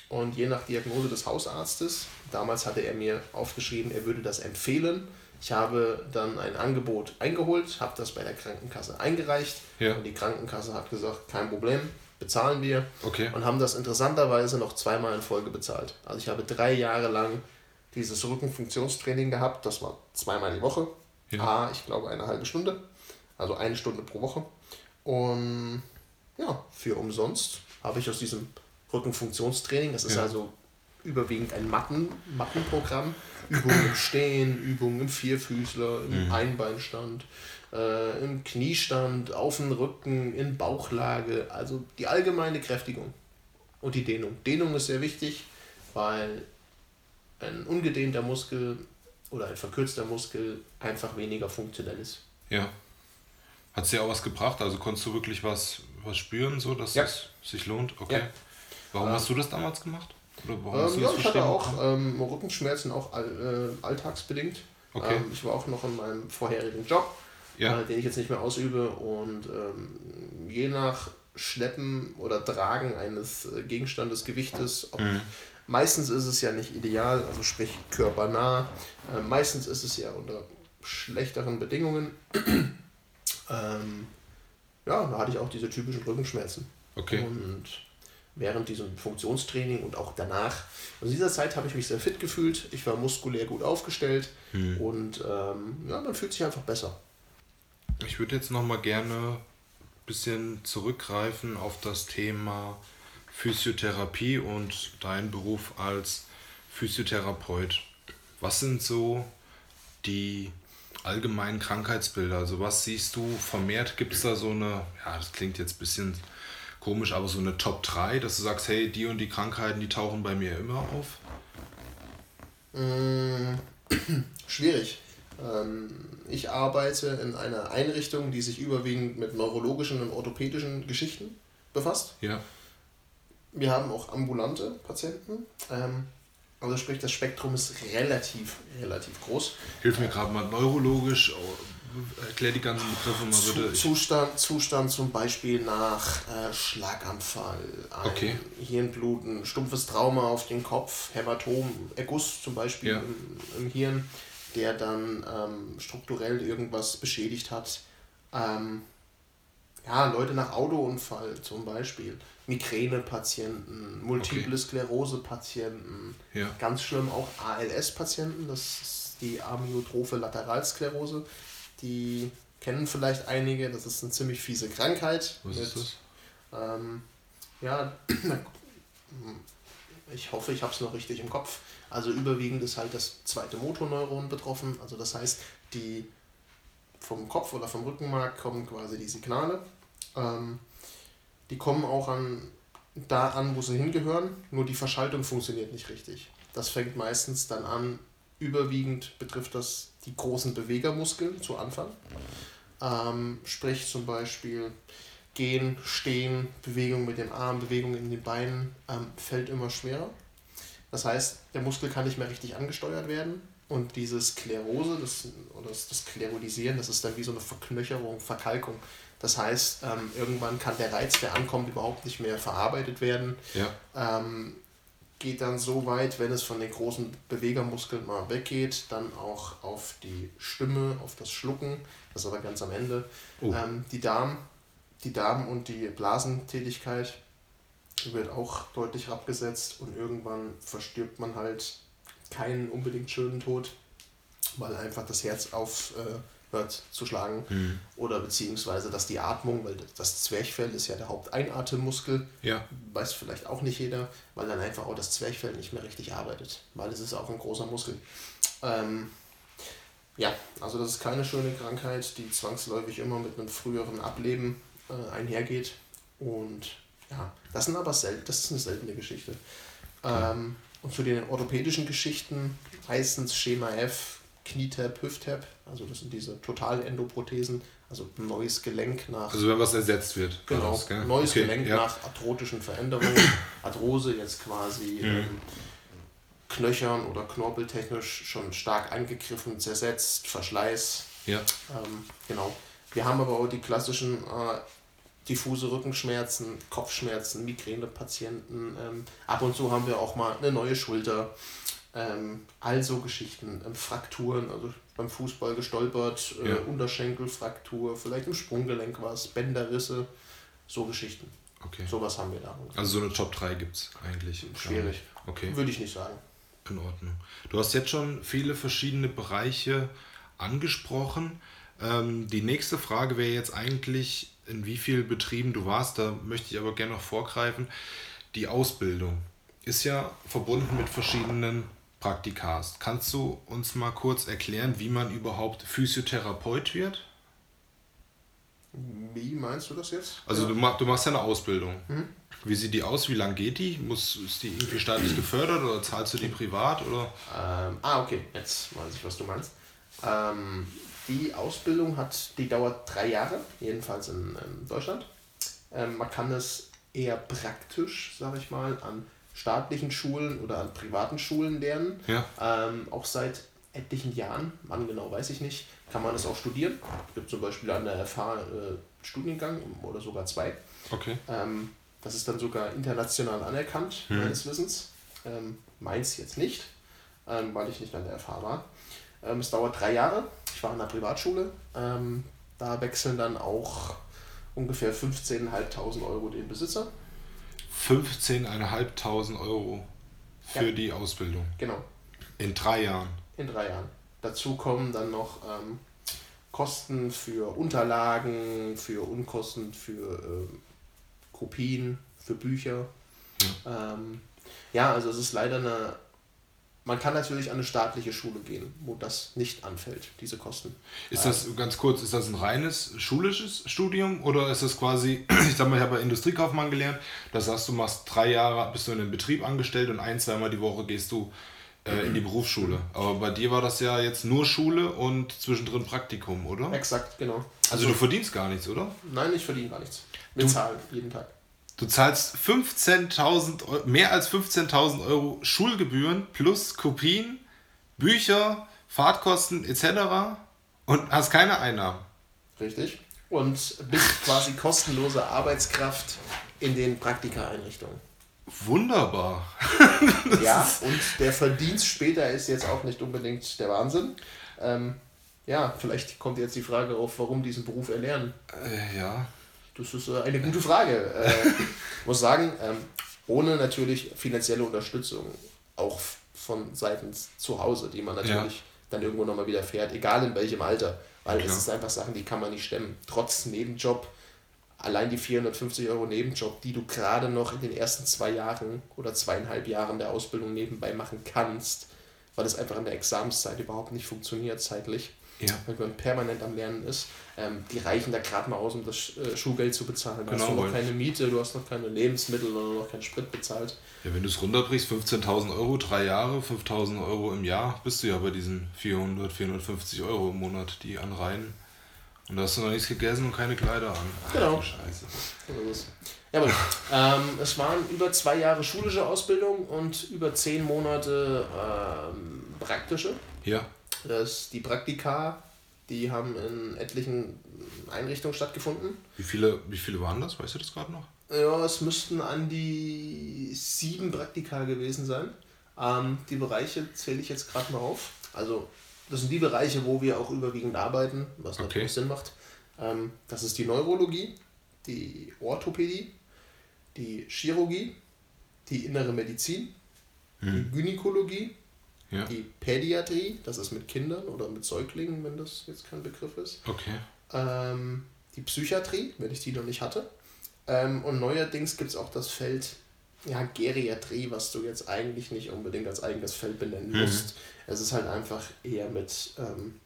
und je nach Diagnose des Hausarztes, damals hatte er mir aufgeschrieben, er würde das empfehlen. Ich habe dann ein Angebot eingeholt, habe das bei der Krankenkasse eingereicht Ja. und die Krankenkasse hat gesagt, kein Problem, bezahlen wir Okay. und haben das interessanterweise noch zweimal in Folge bezahlt. Also ich habe drei Jahre lang dieses Rückenfunktionstraining gehabt, das war zweimal die Woche. Ja. A, ich glaube eine halbe Stunde, also eine Stunde pro Woche. Und ja, für umsonst habe ich aus diesem Rückenfunktionstraining, das ist Ja. also überwiegend ein Matten, Mattenprogramm, Übungen im Stehen, Übungen im Vierfüßler, im Mhm. Einbeinstand, äh, im Kniestand, auf den Rücken, in Bauchlage, also die allgemeine Kräftigung und die Dehnung. Dehnung ist sehr wichtig, weil ein ungedehnter Muskel oder ein verkürzter Muskel einfach weniger funktionell ist. Ja. Hat es dir auch was gebracht? Also konntest du wirklich was, was spüren, so dass Ja. es sich lohnt? Okay. Ja. Warum Ähm, hast du das damals gemacht? Oder warum hast Ähm, du ja, das ich hatte auch ähm, Rückenschmerzen, auch all, äh, alltagsbedingt. Okay. Ähm, ich war auch noch in meinem vorherigen Job, Ja. äh, den ich jetzt nicht mehr ausübe. Und ähm, je nach Schleppen oder Tragen eines äh, Gegenstandes, Gewichtes, ob, Mhm. Meistens ist es ja nicht ideal, also sprich körpernah. Äh, meistens ist es ja unter schlechteren Bedingungen. ähm, ja, da hatte ich auch diese typischen Rückenschmerzen. Okay. Und während diesem Funktionstraining und auch danach, also in dieser Zeit habe ich mich sehr fit gefühlt, ich war muskulär gut aufgestellt Hm. und ähm, ja, man fühlt sich einfach besser. Ich würde jetzt noch mal gerne ein bisschen zurückgreifen auf das Thema Physiotherapie und deinen Beruf als Physiotherapeut. Was sind so die allgemeinen Krankheitsbilder? Also was siehst du vermehrt? Gibt es da so eine, ja, das klingt jetzt ein bisschen komisch, aber so eine Top 3, dass du sagst, hey, die und die Krankheiten, die tauchen bei mir immer auf? Mmh, schwierig. Ähm, ich arbeite in einer Einrichtung, die sich überwiegend mit neurologischen und orthopädischen Geschichten befasst. Ja. Wir haben auch ambulante Patienten. Ähm, also sprich, das Spektrum ist relativ, relativ groß. Hilf mir gerade mal neurologisch, erklär die ganzen Begriffe mal bitte. Zustand, Zustand zum Beispiel nach äh, Schlaganfall, okay. Hirnbluten, stumpfes Trauma auf den Kopf, Hämatom, Erguss zum Beispiel ja. im, im, Hirn, der dann ähm, strukturell irgendwas beschädigt hat. Ähm, ja, Leute nach Autounfall zum Beispiel. Migränepatienten, Multiple Sklerose-Patienten, ja. ganz schlimm auch ALS-Patienten, das ist die Amyotrophe Lateralsklerose. Die kennen vielleicht einige, das ist eine ziemlich fiese Krankheit. Was mit, ist das? Ähm, ja, ich hoffe, ich habe es noch richtig im Kopf. Also überwiegend ist halt das zweite Motorneuron betroffen. Also das heißt, die vom Kopf oder vom Rückenmark kommen quasi die Signale. Ähm, die kommen auch an, da an, wo sie hingehören, nur die Verschaltung funktioniert nicht richtig. Das fängt meistens dann an, überwiegend betrifft das die großen Bewegermuskeln zu Anfang. Ähm, sprich zum Beispiel Gehen, Stehen, Bewegung mit dem Arm, Bewegung in den Beinen ähm, fällt immer schwerer. Das heißt, der Muskel kann nicht mehr richtig angesteuert werden und diese Sklerose, das, oder das, das Sklerolisieren, das ist dann wie so eine Verknöcherung, Verkalkung. Das heißt, ähm, irgendwann kann der Reiz, der ankommt, überhaupt nicht mehr verarbeitet werden. Ja. Ähm, geht dann so weit, wenn es von den großen Bewegermuskeln mal weggeht, dann auch auf die Stimme, auf das Schlucken, das ist aber ganz am Ende. Oh. Ähm, die Darm, die Darm- und die Blasentätigkeit wird auch deutlich abgesetzt und irgendwann verstirbt man halt keinen unbedingt schönen Tod, weil einfach das Herz auf äh, hört zu schlagen. Mhm. Oder beziehungsweise, dass die Atmung, weil das Zwerchfell ist ja der Haupteinatemmuskel, ja. weiß vielleicht auch nicht jeder, weil dann einfach auch das Zwerchfell nicht mehr richtig arbeitet, weil es ist auch ein großer Muskel. Ähm, ja, also das ist keine schöne Krankheit, die zwangsläufig immer mit einem früheren Ableben äh, einhergeht. Und ja, das sind aber selten, das ist eine seltene Geschichte. Ähm, und zu den orthopädischen Geschichten, meistens Schema F, Knietap, Hüfttap, also das sind diese Totalendoprothesen, also neues Gelenk nach. Also wenn was ersetzt wird. Genau, daraus, neues okay, Gelenk ja. nach arthrotischen Veränderungen. Arthrose jetzt quasi mhm. ähm, Knöchern oder knorpeltechnisch schon stark angegriffen, zersetzt, Verschleiß. Ja. Ähm, genau. Wir haben aber auch die klassischen äh, diffuse Rückenschmerzen, Kopfschmerzen, Migränepatienten. Ähm, ab und zu haben wir auch mal eine neue Schulter. Ähm, also Geschichten, ähm, Frakturen, also beim Fußball gestolpert, äh, ja. Unterschenkelfraktur, vielleicht im Sprunggelenk was, Bänderrisse, so Geschichten. Okay. Sowas haben wir da. Also so eine Top 3 gibt es eigentlich. Schwierig. Okay. Würde ich nicht sagen. In Ordnung. Du hast jetzt schon viele verschiedene Bereiche angesprochen. Ähm, die nächste Frage wäre jetzt eigentlich, in wie vielen Betrieben du warst. Da möchte ich aber gerne noch vorgreifen. Die Ausbildung ist ja verbunden mit verschiedenen Praktika hast. Kannst du uns mal kurz erklären, wie man überhaupt Physiotherapeut wird? Wie meinst du das jetzt? Also ja. du, mach, du machst ja eine Ausbildung. Mhm. Wie sieht die aus? Wie lange geht die? Muss, ist die irgendwie staatlich gefördert oder zahlst du die privat? Oder? Ähm, ah, okay, jetzt weiß ich, was du meinst. Ähm, die Ausbildung hat, die dauert drei Jahre, jedenfalls in, in Deutschland. Ähm, man kann es eher praktisch, sage ich mal, an staatlichen Schulen oder an privaten Schulen lernen. Ja. Ähm, auch seit etlichen Jahren, wann genau weiß ich nicht, kann man es auch studieren. Es gibt zum Beispiel an der FH äh, Studiengang oder sogar zwei. Okay. Ähm, das ist dann sogar international anerkannt, hm. meines Wissens. Ähm, meins jetzt nicht, ähm, weil ich nicht an der FH war. Ähm, es dauert drei Jahre. Ich war in einer Privatschule. Ähm, da wechseln dann auch ungefähr 15.500 Euro den Besitzer. 15.500 Euro für ja. die Ausbildung. Genau. In drei Jahren. In drei Jahren. Dazu kommen dann noch ähm, Kosten für Unterlagen, für Unkosten für äh, Kopien, für Bücher. Ja. Ähm, ja, also es ist leider eine man kann natürlich an eine staatliche Schule gehen, wo das nicht anfällt, diese Kosten. Ist das ganz kurz, ist das ein reines schulisches Studium oder ist das quasi, ich sag mal, ich habe ja Industriekaufmann gelernt, das heißt, du machst drei Jahre, bist du in einem Betrieb angestellt und ein, zweimal die Woche gehst du äh, in die Berufsschule. Aber bei dir war das ja jetzt nur Schule und zwischendrin Praktikum, oder? Exakt, genau. Also, also du verdienst gar nichts, oder? Nein, ich verdiene gar nichts. Wir zahlen jeden Tag. Du zahlst 15.000 mehr als 15.000 Euro Schulgebühren plus Kopien, Bücher, Fahrtkosten etc. und hast keine Einnahmen. Richtig. Und bist quasi kostenlose Arbeitskraft in den Praktikaeinrichtungen. Wunderbar. ja, und der Verdienst später ist jetzt auch nicht unbedingt der Wahnsinn. Ähm, ja, vielleicht kommt jetzt die Frage auf, warum diesen Beruf erlernen. Äh, ja. Das ist äh, eine gute Frage. Äh, ich muss sagen, ähm, ohne natürlich finanzielle Unterstützung, auch von seitens zu Hause, die man natürlich ja. dann irgendwo nochmal wieder fährt, egal in welchem Alter. Weil es ist einfach Sachen, die kann man nicht stemmen. Trotz Nebenjob, allein die 450 Euro Nebenjob, die du gerade noch in den ersten zwei Jahren oder zweieinhalb Jahren der Ausbildung nebenbei machen kannst, weil es einfach in der Examenszeit überhaupt nicht funktioniert zeitlich ja. wenn man permanent am Lernen ist, ähm, die reichen da gerade mal aus, um das äh, Schulgeld zu bezahlen. Genau, hast du noch keine Miete, du hast noch keine Lebensmittel oder noch keinen Sprit bezahlt. Ja, wenn du es runterbrichst, 15.000 Euro, drei Jahre, 5.000 Euro im Jahr, bist du ja bei diesen 400, 450 Euro im Monat, die anreihen. Und da hast du noch nichts gegessen und keine Kleider an. Ach, genau. Scheiße. Ja, aber ähm, es waren über zwei Jahre schulische Ausbildung und über zehn Monate ähm, praktische. Ja. Das, die Praktika, die haben in etlichen Einrichtungen stattgefunden. Wie viele, wie viele waren das? Weißt du das gerade noch? Ja, es müssten an die sieben Praktika gewesen sein. Ähm, die Bereiche zähle ich jetzt gerade mal auf. Also, das sind die Bereiche, wo wir auch überwiegend arbeiten, was okay. natürlich Sinn macht. Ähm, das ist die Neurologie, die Orthopädie, die Chirurgie, die innere Medizin, hm. die Gynäkologie, ja. Die Pädiatrie, das ist mit Kindern oder mit Säuglingen, wenn das jetzt kein Begriff ist. Okay. Ähm, die Psychiatrie, wenn ich die noch nicht hatte. Ähm, und neuerdings gibt es auch das Feld ja, Geriatrie, was du jetzt eigentlich nicht unbedingt als eigenes Feld benennen mhm. musst. Es ist halt einfach eher mit, ähm,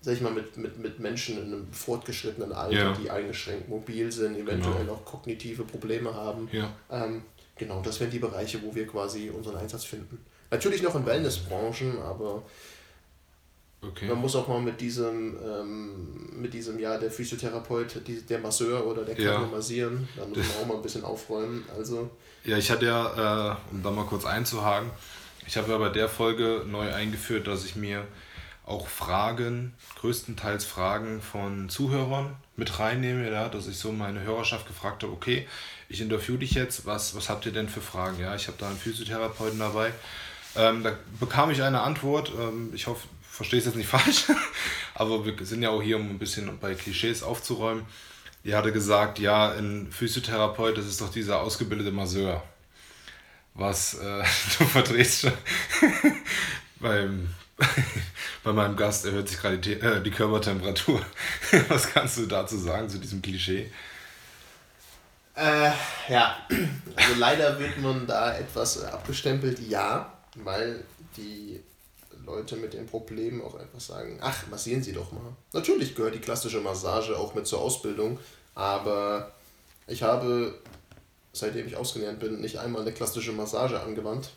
sag ich mal, mit, mit, mit Menschen in einem fortgeschrittenen Alter, ja. die eingeschränkt mobil sind, eventuell genau. auch kognitive Probleme haben. Ja. Ähm, genau, das wären die Bereiche, wo wir quasi unseren Einsatz finden. Natürlich noch in Wellnessbranchen, aber okay. man muss auch mal mit diesem, ähm, mit diesem, ja, der Physiotherapeut, die, der Masseur oder der kann ja. massieren, da muss man auch mal ein bisschen aufräumen. Also. Ja, ich hatte ja, äh, um da mal kurz einzuhaken, ich habe ja bei der Folge neu eingeführt, dass ich mir auch Fragen, größtenteils Fragen von Zuhörern mit reinnehme, ja, dass ich so meine Hörerschaft gefragt habe, okay, ich interview dich jetzt, was, was habt ihr denn für Fragen? Ja, ich habe da einen Physiotherapeuten dabei ähm, da bekam ich eine Antwort. Ähm, ich hoffe, verstehe es jetzt nicht falsch, aber wir sind ja auch hier, um ein bisschen bei Klischees aufzuräumen. Die hatte gesagt, ja, ein Physiotherapeut, das ist doch dieser ausgebildete Masseur. Was äh, du verdrehst beim, bei meinem Gast erhöht sich gerade die, äh, die Körpertemperatur. Was kannst du dazu sagen, zu diesem Klischee? Äh, ja, also leider wird man da etwas abgestempelt, ja weil die Leute mit den Problemen auch einfach sagen, ach, massieren Sie doch mal. Natürlich gehört die klassische Massage auch mit zur Ausbildung, aber ich habe, seitdem ich ausgelernt bin, nicht einmal eine klassische Massage angewandt.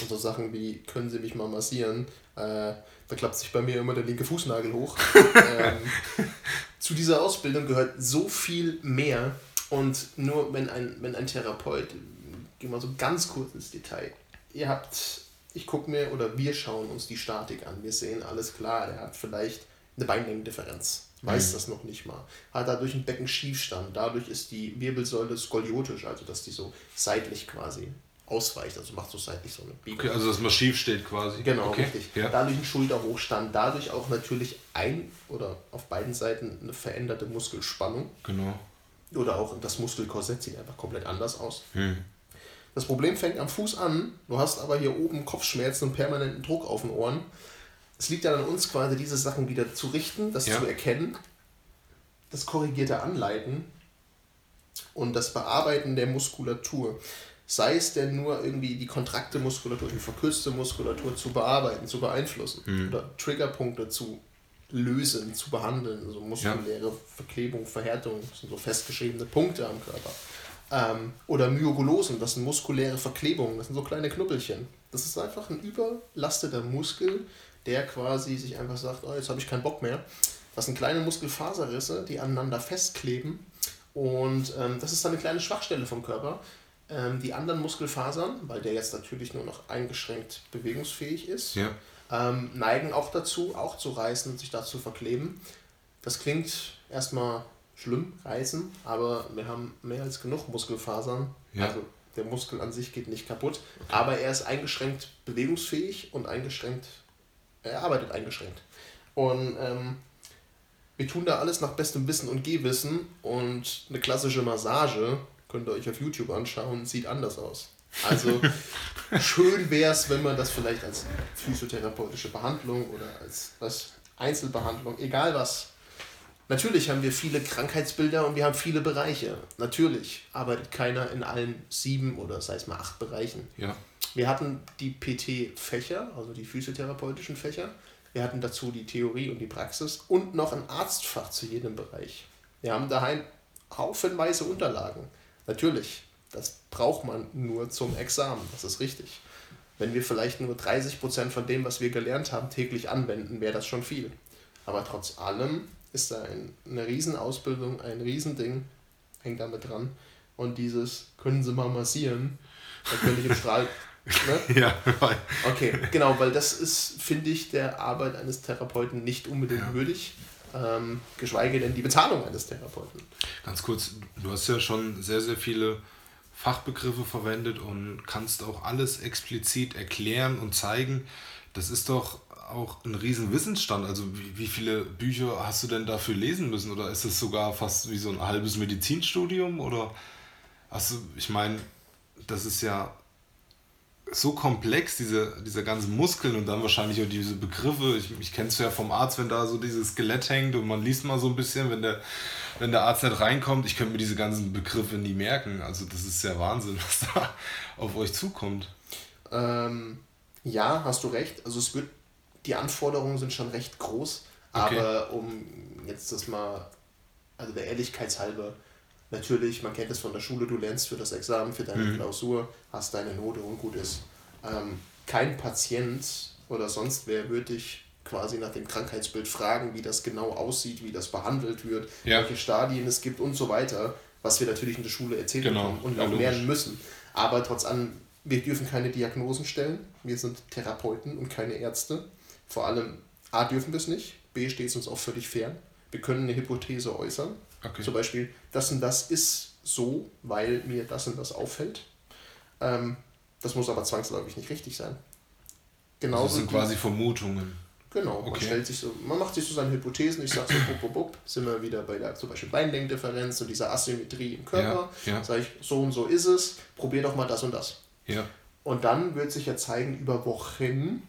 Und so Sachen wie, können Sie mich mal massieren, äh, da klappt sich bei mir immer der linke Fußnagel hoch. ähm, zu dieser Ausbildung gehört so viel mehr und nur wenn ein, wenn ein Therapeut, gehen wir so ganz kurz ins Detail, ihr habt ich gucke mir oder wir schauen uns die Statik an. Wir sehen alles klar, der hat vielleicht eine Beinlängendifferenz. Weiß mhm. das noch nicht mal. Hat dadurch einen Beckenschiefstand. Dadurch ist die Wirbelsäule skoliotisch, also dass die so seitlich quasi ausweicht. Also macht so seitlich so eine Biegung. Okay, also dass man schief steht quasi. Genau, okay. richtig. Ja. Dadurch ein Schulterhochstand. Dadurch auch natürlich ein oder auf beiden Seiten eine veränderte Muskelspannung. Genau. Oder auch das Muskelkorsett sieht einfach komplett anders aus. Mhm. Das Problem fängt am Fuß an, du hast aber hier oben Kopfschmerzen und permanenten Druck auf den Ohren. Es liegt ja an uns quasi, diese Sachen wieder zu richten, das ja. zu erkennen, das korrigierte Anleiten und das Bearbeiten der Muskulatur. sei es denn nur irgendwie die kontrakte Muskulatur, die verkürzte Muskulatur zu bearbeiten, zu beeinflussen mhm. oder Triggerpunkte zu lösen, zu behandeln, also muskuläre ja. Verklebung, Verhärtung, das sind so festgeschriebene Punkte am Körper. Ähm, oder Myogulosen, das sind muskuläre Verklebungen, das sind so kleine Knubbelchen. Das ist einfach ein überlasteter Muskel, der quasi sich einfach sagt, oh, jetzt habe ich keinen Bock mehr. Das sind kleine Muskelfaserrisse, die aneinander festkleben. Und ähm, das ist dann eine kleine Schwachstelle vom Körper. Ähm, die anderen Muskelfasern, weil der jetzt natürlich nur noch eingeschränkt bewegungsfähig ist, ja. ähm, neigen auch dazu, auch zu reißen und sich da zu verkleben. Das klingt erstmal schlimm, reißen, aber wir haben mehr als genug Muskelfasern. Ja. Also der Muskel an sich geht nicht kaputt, okay. aber er ist eingeschränkt bewegungsfähig und eingeschränkt, er arbeitet eingeschränkt. Und ähm, wir tun da alles nach bestem Wissen und Gehwissen und eine klassische Massage, könnt ihr euch auf YouTube anschauen, sieht anders aus. Also schön wäre es, wenn man das vielleicht als physiotherapeutische Behandlung oder als was Einzelbehandlung, egal was, Natürlich haben wir viele Krankheitsbilder und wir haben viele Bereiche. Natürlich arbeitet keiner in allen sieben oder sei es mal acht Bereichen. Ja. Wir hatten die PT-Fächer, also die physiotherapeutischen Fächer. Wir hatten dazu die Theorie und die Praxis und noch ein Arztfach zu jedem Bereich. Wir haben daheim haufenweise Unterlagen. Natürlich, das braucht man nur zum Examen, das ist richtig. Wenn wir vielleicht nur 30% von dem, was wir gelernt haben, täglich anwenden, wäre das schon viel. Aber trotz allem ist da ein, eine Riesenausbildung, ein Riesending, hängt damit dran. Und dieses, können Sie mal massieren, da könnte ich im Strahl. Ne? ja, weil. Okay, genau, weil das ist, finde ich, der Arbeit eines Therapeuten nicht unbedingt ja. würdig. Ähm, geschweige denn die Bezahlung eines Therapeuten. Ganz kurz, du hast ja schon sehr, sehr viele Fachbegriffe verwendet und kannst auch alles explizit erklären und zeigen. Das ist doch auch ein riesen Wissensstand. Also wie, wie viele Bücher hast du denn dafür lesen müssen? Oder ist es sogar fast wie so ein halbes Medizinstudium? Oder hast du, ich meine, das ist ja so komplex, diese, diese ganzen Muskeln und dann wahrscheinlich auch diese Begriffe. Ich, ich kenne es ja vom Arzt, wenn da so dieses Skelett hängt und man liest mal so ein bisschen, wenn der, wenn der Arzt nicht reinkommt. Ich könnte mir diese ganzen Begriffe nie merken. Also das ist ja Wahnsinn, was da auf euch zukommt. Ähm, ja, hast du recht. Also es wird die Anforderungen sind schon recht groß, okay. aber um jetzt das mal, also der Ehrlichkeitshalber, natürlich, man kennt es von der Schule, du lernst für das Examen, für deine mhm. Klausur, hast deine Note und gut ist. Ähm, kein Patient oder sonst wer würde dich quasi nach dem Krankheitsbild fragen, wie das genau aussieht, wie das behandelt wird, ja. welche Stadien es gibt und so weiter, was wir natürlich in der Schule erzählen genau. und ja, auch lernen müssen. Aber trotz allem, wir dürfen keine Diagnosen stellen. Wir sind Therapeuten und keine Ärzte. Vor allem, A, dürfen wir es nicht, B, steht es uns auch völlig fern. Wir können eine Hypothese äußern. Okay. Zum Beispiel, das und das ist so, weil mir das und das auffällt. Ähm, das muss aber zwangsläufig nicht richtig sein. Genau. Das sind quasi Vermutungen. Genau, okay. man stellt sich so, man macht sich so seine Hypothesen, ich sage so, bup, bup, bup, sind wir wieder bei der zum Beispiel Beinlenkdifferenz und dieser Asymmetrie im Körper. Ja, ja. Sage ich, so und so ist es, probier doch mal das und das. Ja. Und dann wird sich ja zeigen über Wochen,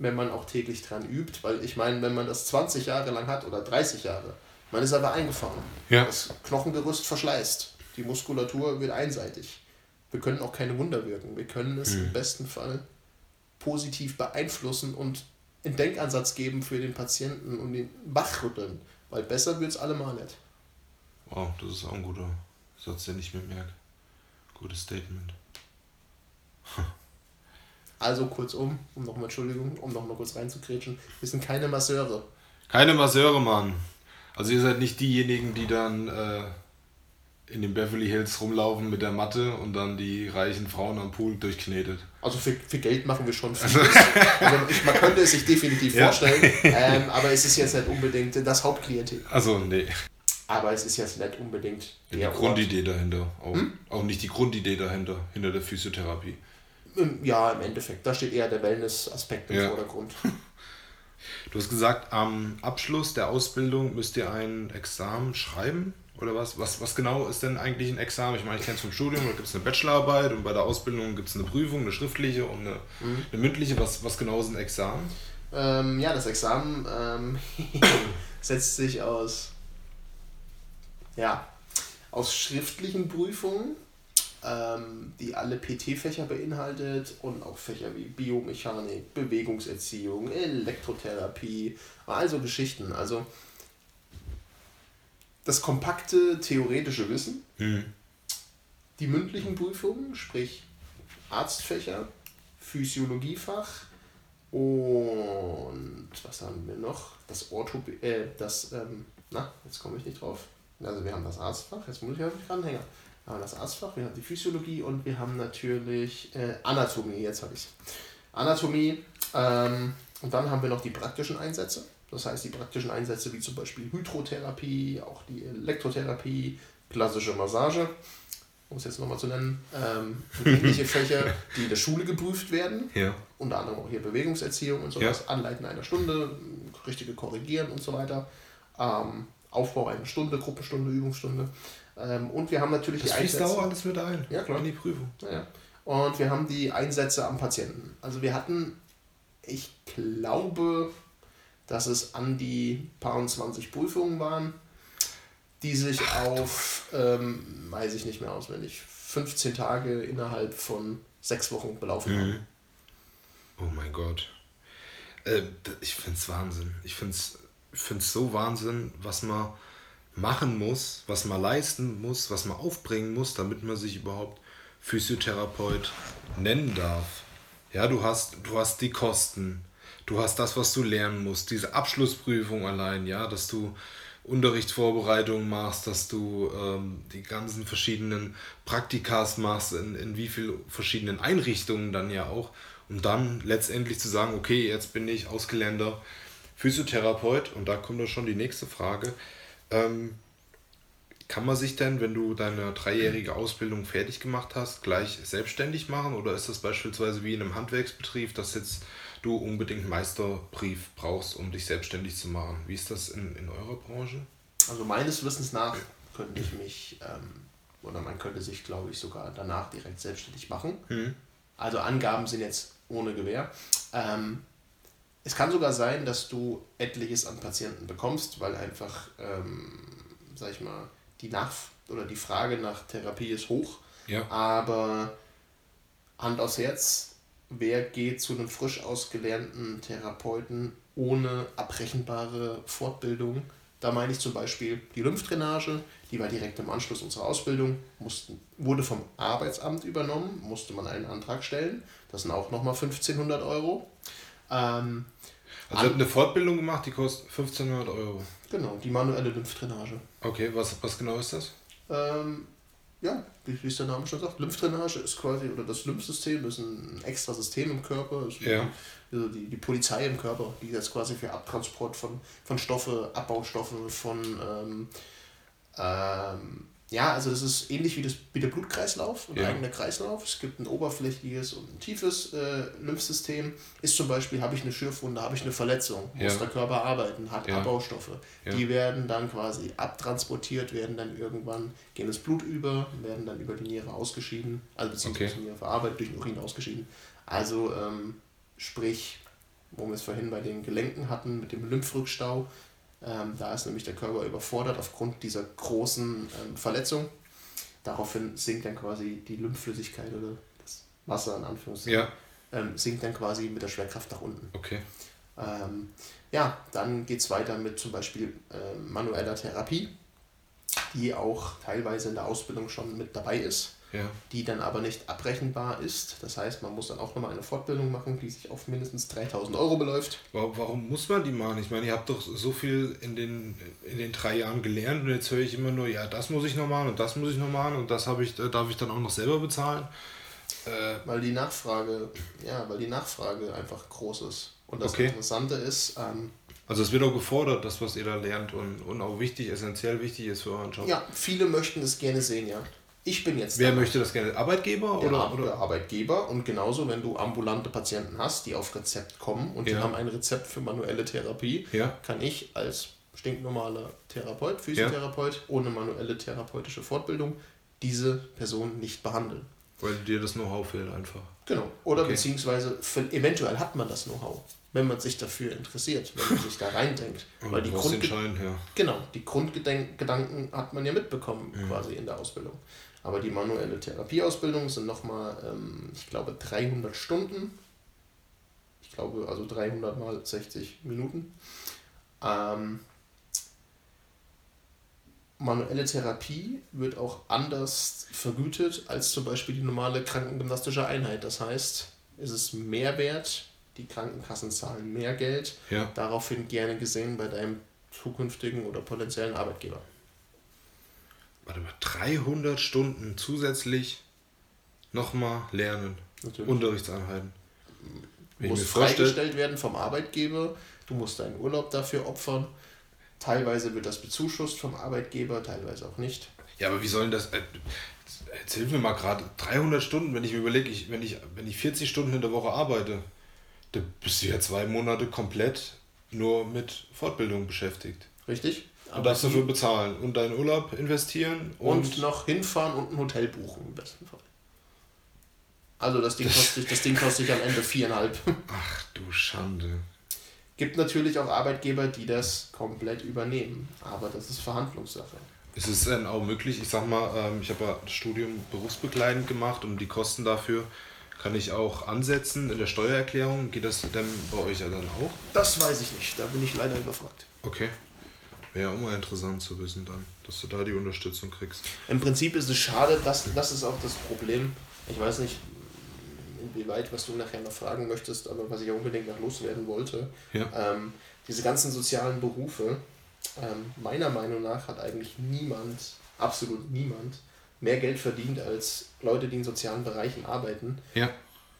wenn man auch täglich dran übt, weil ich meine, wenn man das 20 Jahre lang hat oder 30 Jahre, man ist aber eingefahren. Ja. Das Knochengerüst verschleißt. Die Muskulatur wird einseitig. Wir können auch keine Wunder wirken. Wir können es mhm. im besten Fall positiv beeinflussen und einen Denkansatz geben für den Patienten und den wachrütteln. Weil besser wird es allemal nicht. Wow, das ist auch ein guter Satz, den ich mir merke. Gutes Statement. Also kurzum, um nochmal, Entschuldigung, um nochmal kurz reinzukretschen, wir sind keine Masseure. Keine Masseure, Mann. Also ihr seid nicht diejenigen, die dann äh, in den Beverly Hills rumlaufen mit der Matte und dann die reichen Frauen am Pool durchknetet. Also für, für Geld machen wir schon vieles. also ich, man könnte es sich definitiv ja. vorstellen, ähm, aber es ist jetzt nicht unbedingt das Hauptklientel. Also nee. Aber es ist jetzt nicht unbedingt die Grundidee dahinter. Auch, hm? auch nicht die Grundidee dahinter, hinter der Physiotherapie. Ja, im Endeffekt. Da steht eher der Wellness-Aspekt im ja. Vordergrund. Du hast gesagt, am Abschluss der Ausbildung müsst ihr ein Examen schreiben. Oder was? Was, was genau ist denn eigentlich ein Examen? Ich meine, ich kenne es vom Studium, da gibt es eine Bachelorarbeit und bei der Ausbildung gibt es eine Prüfung, eine schriftliche und eine, mhm. eine mündliche. Was, was genau ist ein Examen? Ähm, ja, das Examen ähm, setzt sich aus, ja, aus schriftlichen Prüfungen ähm, die alle PT-Fächer beinhaltet und auch Fächer wie Biomechanik, Bewegungserziehung, Elektrotherapie, also Geschichten. Also das kompakte theoretische Wissen, mhm. die mündlichen Prüfungen, sprich Arztfächer, Physiologiefach und was haben wir noch? Das Orthopädie, äh, das, ähm, na, jetzt komme ich nicht drauf. Also wir haben das Arztfach, jetzt muss ich auf den hängen. Wir haben das Arztfach, wir haben die Physiologie und wir haben natürlich äh, Anatomie, jetzt habe ich es. Anatomie, ähm, und dann haben wir noch die praktischen Einsätze. Das heißt, die praktischen Einsätze wie zum Beispiel Hydrotherapie, auch die Elektrotherapie, klassische Massage, um es jetzt nochmal zu nennen, ähm, ähnliche Fächer, die in der Schule geprüft werden. Ja. Unter anderem auch hier Bewegungserziehung und sowas, ja. Anleiten einer Stunde, richtige Korrigieren und so weiter. Ähm, Aufbau einer Stunde, Gruppenstunde, Übungsstunde. Ähm, und wir haben natürlich das die Einsätze. Das alles mit ein ja, klar. in die Prüfung. Ja. Und wir haben die Einsätze am Patienten. Also wir hatten, ich glaube, dass es an die paar 20 Prüfungen waren, die sich auf, ähm, weiß ich nicht mehr auswendig, 15 Tage innerhalb von sechs Wochen belaufen mhm. haben. Oh mein Gott. Äh, ich finde es Wahnsinn. Ich finde es find's so Wahnsinn, was man machen muss, was man leisten muss, was man aufbringen muss, damit man sich überhaupt Physiotherapeut nennen darf. Ja, du hast, du hast die Kosten, du hast das, was du lernen musst, diese Abschlussprüfung allein, ja, dass du Unterrichtsvorbereitungen machst, dass du ähm, die ganzen verschiedenen Praktikas machst, in, in wie vielen verschiedenen Einrichtungen dann ja auch, um dann letztendlich zu sagen, okay, jetzt bin ich ausgelernter Physiotherapeut und da kommt dann schon die nächste Frage. Ähm, kann man sich denn, wenn du deine dreijährige Ausbildung fertig gemacht hast, gleich selbstständig machen? Oder ist das beispielsweise wie in einem Handwerksbetrieb, dass jetzt du unbedingt einen Meisterbrief brauchst, um dich selbstständig zu machen? Wie ist das in, in eurer Branche? Also meines Wissens nach könnte ich mich, ähm, oder man könnte sich, glaube ich, sogar danach direkt selbstständig machen. Mhm. Also Angaben sind jetzt ohne Gewähr. Ähm, es kann sogar sein, dass du etliches an Patienten bekommst, weil einfach, ähm, sag ich mal, die Nach oder die Frage nach Therapie ist hoch. Ja. Aber Hand aufs Herz, wer geht zu einem frisch ausgelernten Therapeuten ohne abbrechenbare Fortbildung? Da meine ich zum Beispiel die Lymphdrainage, die war direkt im Anschluss unserer Ausbildung, mussten, wurde vom Arbeitsamt übernommen, musste man einen Antrag stellen. Das sind auch nochmal 1500 Euro. Ähm, also ihr habt eine Fortbildung gemacht, die kostet 1500 Euro. Genau, die manuelle Lymphdrainage. Okay, was, was genau ist das? Ähm, ja, wie, wie es der Name schon sagt, Lymphdrainage ist quasi, oder das Lymphsystem ist ein extra System im Körper, ist ja. also die, die Polizei im Körper, die jetzt quasi für Abtransport von, von Stoffe, Abbaustoffe, von ähm, ähm, ja, also das ist ähnlich wie, das, wie der Blutkreislauf, ein ja. eigener Kreislauf. Es gibt ein oberflächliches und ein tiefes äh, Lymphsystem. Ist zum Beispiel, habe ich eine Schürfwunde, habe ich eine Verletzung, ja. muss der Körper arbeiten, hat ja. Abbaustoffe. Die werden dann quasi abtransportiert, werden dann irgendwann, gehen das Blut über, werden dann über die Niere ausgeschieden, also beziehungsweise okay. die Niere verarbeitet, durch den Urin ausgeschieden. Also ähm, sprich, wo wir es vorhin bei den Gelenken hatten, mit dem Lymphrückstau, ähm, da ist nämlich der Körper überfordert aufgrund dieser großen ähm, Verletzung. Daraufhin sinkt dann quasi die Lymphflüssigkeit oder das Wasser in Anführungszeichen, ja. ähm, sinkt dann quasi mit der Schwerkraft nach unten. Okay. Ähm, ja, dann geht es weiter mit zum Beispiel äh, manueller Therapie, die auch teilweise in der Ausbildung schon mit dabei ist ja. die dann aber nicht abrechenbar ist. Das heißt, man muss dann auch nochmal eine Fortbildung machen, die sich auf mindestens 3000 Euro beläuft. Warum muss man die machen? Ich meine, ihr habt doch so viel in den, in den drei Jahren gelernt und jetzt höre ich immer nur, ja, das muss ich noch machen und das muss ich noch machen und das ich, darf ich dann auch noch selber bezahlen. Äh, weil die Nachfrage, ja, weil die Nachfrage einfach groß ist. Und das okay. Interessante ist, ähm, also es wird auch gefordert, das, was ihr da lernt und, und auch wichtig, essentiell wichtig ist für euren Job. Ja, viele möchten es gerne sehen, ja ich bin jetzt. Wer möchte das gerne? Arbeitgeber der, oder, oder? Der Arbeitgeber und genauso, wenn du ambulante Patienten hast, die auf Rezept kommen und ja. die haben ein Rezept für manuelle Therapie, ja. kann ich als stinknormaler Therapeut, Physiotherapeut, ja. ohne manuelle therapeutische Fortbildung diese Person nicht behandeln. Weil dir das Know-how fehlt einfach. Genau. Oder okay. beziehungsweise für, eventuell hat man das Know-how, wenn man sich dafür interessiert, wenn man sich da reindenkt. Weil die, Grundge ja. genau, die Grundgedanken hat man ja mitbekommen ja. quasi in der Ausbildung. Aber die manuelle Therapieausbildung sind nochmal, ähm, ich glaube, 300 Stunden. Ich glaube, also 300 mal 60 Minuten. Ähm, manuelle Therapie wird auch anders vergütet als zum Beispiel die normale krankengymnastische Einheit. Das heißt, es ist mehr wert, die Krankenkassen zahlen mehr Geld, ja. daraufhin gerne gesehen bei deinem zukünftigen oder potenziellen Arbeitgeber. Warte mal, 300 Stunden zusätzlich nochmal lernen, Natürlich. Unterrichtseinheiten. Du musst freigestellt werden vom Arbeitgeber, du musst deinen Urlaub dafür opfern Teilweise wird das bezuschusst vom Arbeitgeber, teilweise auch nicht. Ja, aber wie sollen das. Äh, jetzt hilf mir mal gerade. 300 Stunden, wenn ich mir überlege, ich, wenn, ich, wenn ich 40 Stunden in der Woche arbeite, dann bist du ja zwei Monate komplett nur mit Fortbildung beschäftigt. Richtig. Und darfst dafür bezahlen und deinen Urlaub investieren und, und noch hinfahren und ein Hotel buchen im besten Fall. Also das Ding kostet, das Ding kostet dich am Ende viereinhalb. Ach du Schande. Gibt natürlich auch Arbeitgeber, die das komplett übernehmen, aber das ist Verhandlungssache. Ist es denn auch möglich, ich sag mal, ähm, ich habe ja das Studium berufsbegleitend gemacht und die Kosten dafür kann ich auch ansetzen in der Steuererklärung. Geht das denn bei euch ja dann auch? Das weiß ich nicht, da bin ich leider überfragt. Okay. Wäre ja auch mal interessant zu wissen dann, dass du da die Unterstützung kriegst. Im Prinzip ist es schade, dass, das ist auch das Problem. Ich weiß nicht, inwieweit, was du nachher noch fragen möchtest, aber was ich auch unbedingt noch loswerden wollte. Ja. Ähm, diese ganzen sozialen Berufe, ähm, meiner Meinung nach hat eigentlich niemand, absolut niemand, mehr Geld verdient als Leute, die in sozialen Bereichen arbeiten. Ja.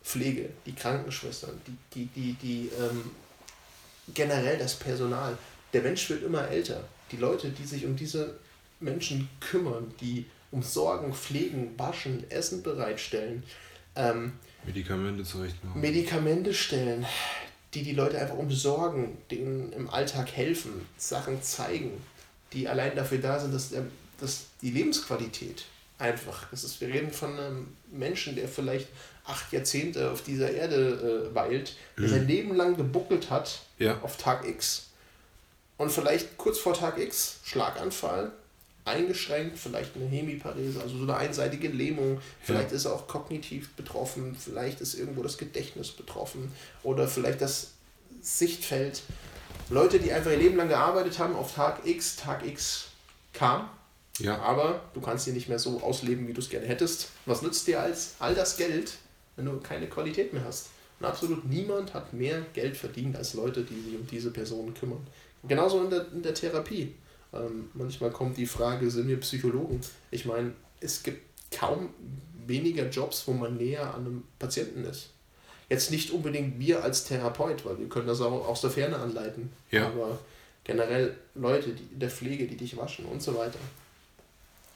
Pflege, die Krankenschwestern, die, die, die, die ähm, generell das Personal. Der Mensch wird immer älter. Die Leute, die sich um diese Menschen kümmern, die um Sorgen, Pflegen, Waschen, Essen bereitstellen, ähm, Medikamente zurechtmachen. Medikamente stellen, die die Leute einfach umsorgen, denen im Alltag helfen, Sachen zeigen, die allein dafür da sind, dass, der, dass die Lebensqualität einfach, das ist, wir reden von einem Menschen, der vielleicht acht Jahrzehnte auf dieser Erde äh, weilt, der mhm. sein Leben lang gebuckelt hat ja. auf Tag X. Und vielleicht kurz vor Tag X, Schlaganfall, eingeschränkt, vielleicht eine Hemiparese, also so eine einseitige Lähmung, vielleicht ja. ist er auch kognitiv betroffen, vielleicht ist irgendwo das Gedächtnis betroffen oder vielleicht das Sichtfeld. Leute, die einfach ihr Leben lang gearbeitet haben, auf Tag X, Tag X kam, ja. aber du kannst sie nicht mehr so ausleben, wie du es gerne hättest. Was nützt dir als all das Geld, wenn du keine Qualität mehr hast? Und absolut niemand hat mehr Geld verdient als Leute, die sich um diese Personen kümmern. Genauso in der, in der Therapie. Ähm, manchmal kommt die Frage, sind wir Psychologen? Ich meine, es gibt kaum weniger Jobs, wo man näher an einem Patienten ist. Jetzt nicht unbedingt wir als Therapeut, weil wir können das auch aus der Ferne anleiten. Ja. Aber generell Leute die, in der Pflege, die dich waschen und so weiter.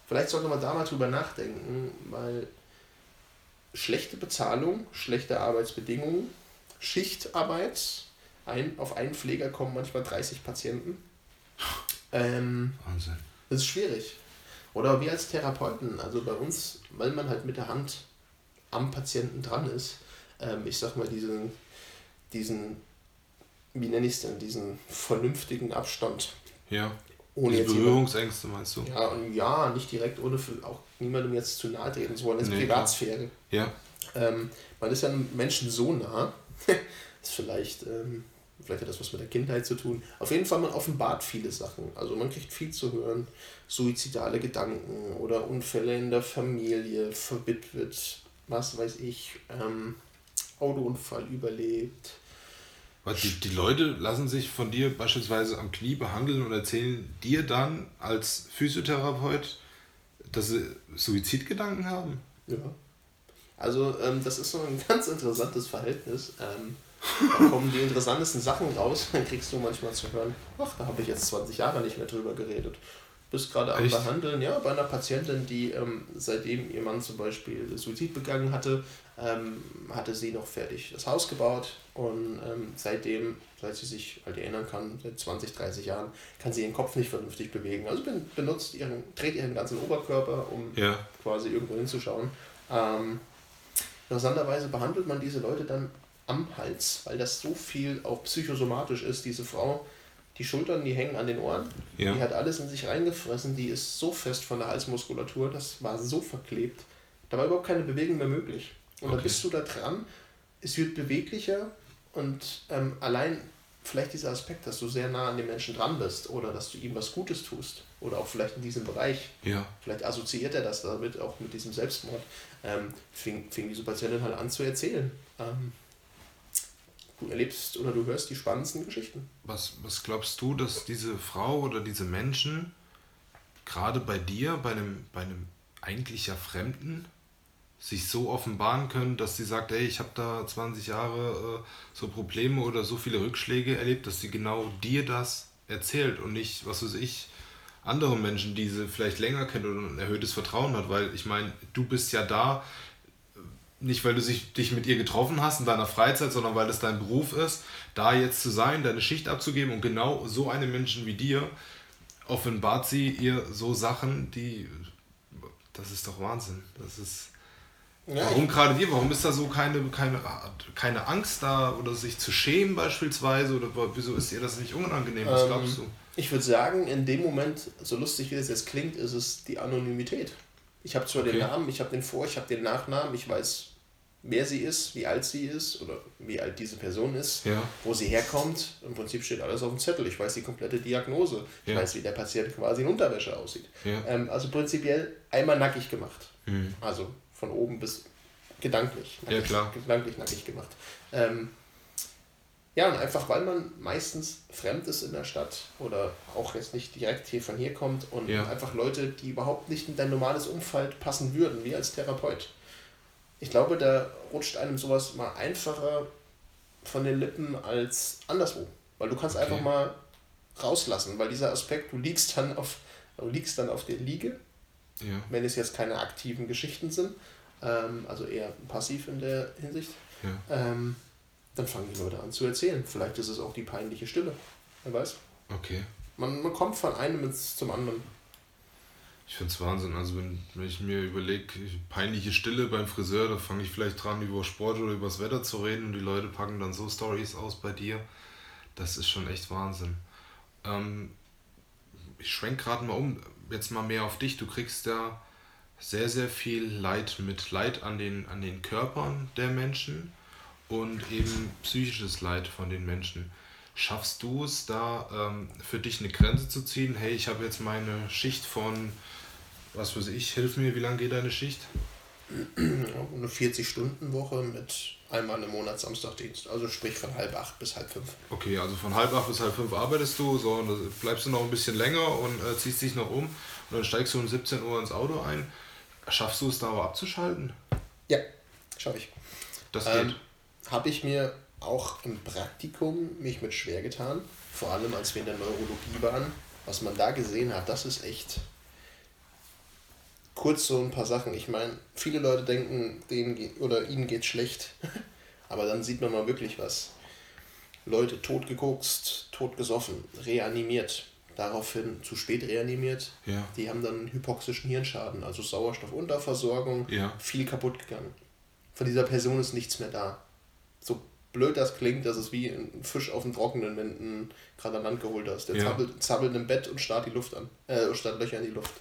Vielleicht sollte man da mal drüber nachdenken, weil schlechte Bezahlung, schlechte Arbeitsbedingungen, Schichtarbeit, ein, auf einen Pfleger kommen manchmal 30 Patienten. Ähm, Wahnsinn. Das ist schwierig. Oder wir als Therapeuten, also bei uns, weil man halt mit der Hand am Patienten dran ist, ähm, ich sag mal, diesen, diesen, wie nenne ich es denn, diesen vernünftigen Abstand. Ja. Ohne Diese Berührungsängste meinst du? Ja, und ja, nicht direkt, ohne auch niemandem jetzt zu nahe treten zu wollen. Das ist nee, Privatsphäre. Ja. Ähm, man ist ja einem Menschen so nah, ist vielleicht ähm, Vielleicht hat das was mit der Kindheit zu tun. Auf jeden Fall, man offenbart viele Sachen. Also man kriegt viel zu hören. Suizidale Gedanken oder Unfälle in der Familie, verwitwet, was weiß ich, ähm, Autounfall überlebt. Was, die, die Leute lassen sich von dir beispielsweise am Knie behandeln und erzählen dir dann als Physiotherapeut, dass sie Suizidgedanken haben? Ja. Also ähm, das ist so ein ganz interessantes Verhältnis. Ähm, da kommen die interessantesten Sachen raus. Dann kriegst du manchmal zu hören, ach, da habe ich jetzt 20 Jahre nicht mehr drüber geredet. Bist gerade am Behandeln, ja, bei einer Patientin, die ähm, seitdem ihr Mann zum Beispiel Suizid begangen hatte, ähm, hatte sie noch fertig das Haus gebaut und ähm, seitdem, seit sie sich halt erinnern kann, seit 20, 30 Jahren, kann sie ihren Kopf nicht vernünftig bewegen. Also benutzt ihren, dreht ihren ganzen Oberkörper, um ja. quasi irgendwo hinzuschauen. Ähm, Interessanterweise behandelt man diese Leute dann am Hals, weil das so viel auch psychosomatisch ist. Diese Frau, die Schultern, die hängen an den Ohren, ja. die hat alles in sich reingefressen, die ist so fest von der Halsmuskulatur, das war so verklebt. Da war überhaupt keine Bewegung mehr möglich. Und okay. dann bist du da dran, es wird beweglicher und ähm, allein vielleicht dieser Aspekt, dass du sehr nah an den Menschen dran bist oder dass du ihm was Gutes tust oder auch vielleicht in diesem Bereich, ja. vielleicht assoziiert er das damit auch mit diesem Selbstmord, ähm, fing, fing diese Patientin halt an zu erzählen. Ähm, du erlebst oder du hörst die spannendsten Geschichten. Was, was glaubst du, dass diese Frau oder diese Menschen gerade bei dir, bei einem, bei einem eigentlich ja Fremden, sich so offenbaren können, dass sie sagt, ey, ich habe da 20 Jahre äh, so Probleme oder so viele Rückschläge erlebt, dass sie genau dir das erzählt und nicht, was weiß ich, andere Menschen, die sie vielleicht länger kennt oder ein erhöhtes Vertrauen hat, weil ich meine, du bist ja da, nicht weil du sich, dich mit ihr getroffen hast in deiner Freizeit, sondern weil es dein Beruf ist, da jetzt zu sein, deine Schicht abzugeben und genau so eine Menschen wie dir offenbart sie ihr so Sachen, die, das ist doch Wahnsinn, das ist ja, Warum gerade dir? Warum ist da so keine, keine, keine Angst da oder sich zu schämen beispielsweise? Oder wieso ist dir das nicht unangenehm? Was ähm, glaubst du? Ich würde sagen, in dem Moment, so lustig wie das jetzt klingt, ist es die Anonymität. Ich habe zwar okay. den Namen, ich habe den Vor-, ich habe den Nachnamen, ich weiß, wer sie ist, wie alt sie ist oder wie alt diese Person ist, ja. wo sie herkommt. Im Prinzip steht alles auf dem Zettel. Ich weiß die komplette Diagnose. Ich ja. weiß, wie der Patient quasi in Unterwäsche aussieht. Ja. Ähm, also prinzipiell einmal nackig gemacht. Mhm. Also von oben bis gedanklich. Nackig, ja, klar. Gedanklich nackig gemacht. Ähm, ja, und einfach weil man meistens fremd ist in der Stadt oder auch jetzt nicht direkt hier von hier kommt und einfach Leute, die überhaupt nicht in dein normales Umfeld passen würden, wie als Therapeut. Ich glaube, da rutscht einem sowas mal einfacher von den Lippen als anderswo. Weil du kannst okay. einfach mal rauslassen, weil dieser Aspekt, du liegst dann auf, du liegst dann auf der Liege ja. Wenn es jetzt keine aktiven Geschichten sind, ähm, also eher passiv in der Hinsicht, ja. ähm, dann fangen die Leute an zu erzählen. Vielleicht ist es auch die peinliche Stille. Wer weiß. Okay. Man, man kommt von einem zum anderen. Ich finde es Wahnsinn. Also wenn, wenn ich mir überlege, peinliche Stille beim Friseur, da fange ich vielleicht dran, über Sport oder über das Wetter zu reden und die Leute packen dann so Stories aus bei dir. Das ist schon echt Wahnsinn. Ähm, ich schwenke gerade mal um jetzt mal mehr auf dich. Du kriegst ja sehr, sehr viel Leid mit Leid an den, an den Körpern der Menschen und eben psychisches Leid von den Menschen. Schaffst du es da ähm, für dich eine Grenze zu ziehen? Hey, ich habe jetzt meine Schicht von, was weiß ich, hilf mir, wie lange geht deine Schicht? Eine 40-Stunden-Woche mit einmal im Monat Samstagdienst. Also sprich von halb acht bis halb fünf. Okay, also von halb acht bis halb fünf arbeitest du, so und dann bleibst du noch ein bisschen länger und äh, ziehst dich noch um und dann steigst du um 17 Uhr ins Auto ein. Schaffst du es da aber abzuschalten? Ja, schaffe ich. Das geht. Ähm, Habe ich mir auch im Praktikum mich mit schwer getan. Vor allem als wir in der Neurologie waren. Was man da gesehen hat, das ist echt kurz so ein paar Sachen. Ich meine, viele Leute denken, denen oder ihnen geht schlecht, aber dann sieht man mal wirklich was. Leute totgekokst, totgesoffen, reanimiert, daraufhin zu spät reanimiert. Ja. Die haben dann hypoxischen Hirnschaden, also Sauerstoffunterversorgung, ja. viel kaputt gegangen. Von dieser Person ist nichts mehr da. Blöd das klingt, das ist wie ein Fisch auf dem Trockenen, wenn du gerade an Land geholt hast. Der ja. zappelt, zappelt im Bett und starrt die Luft an, äh, starrt Löcher in die Luft.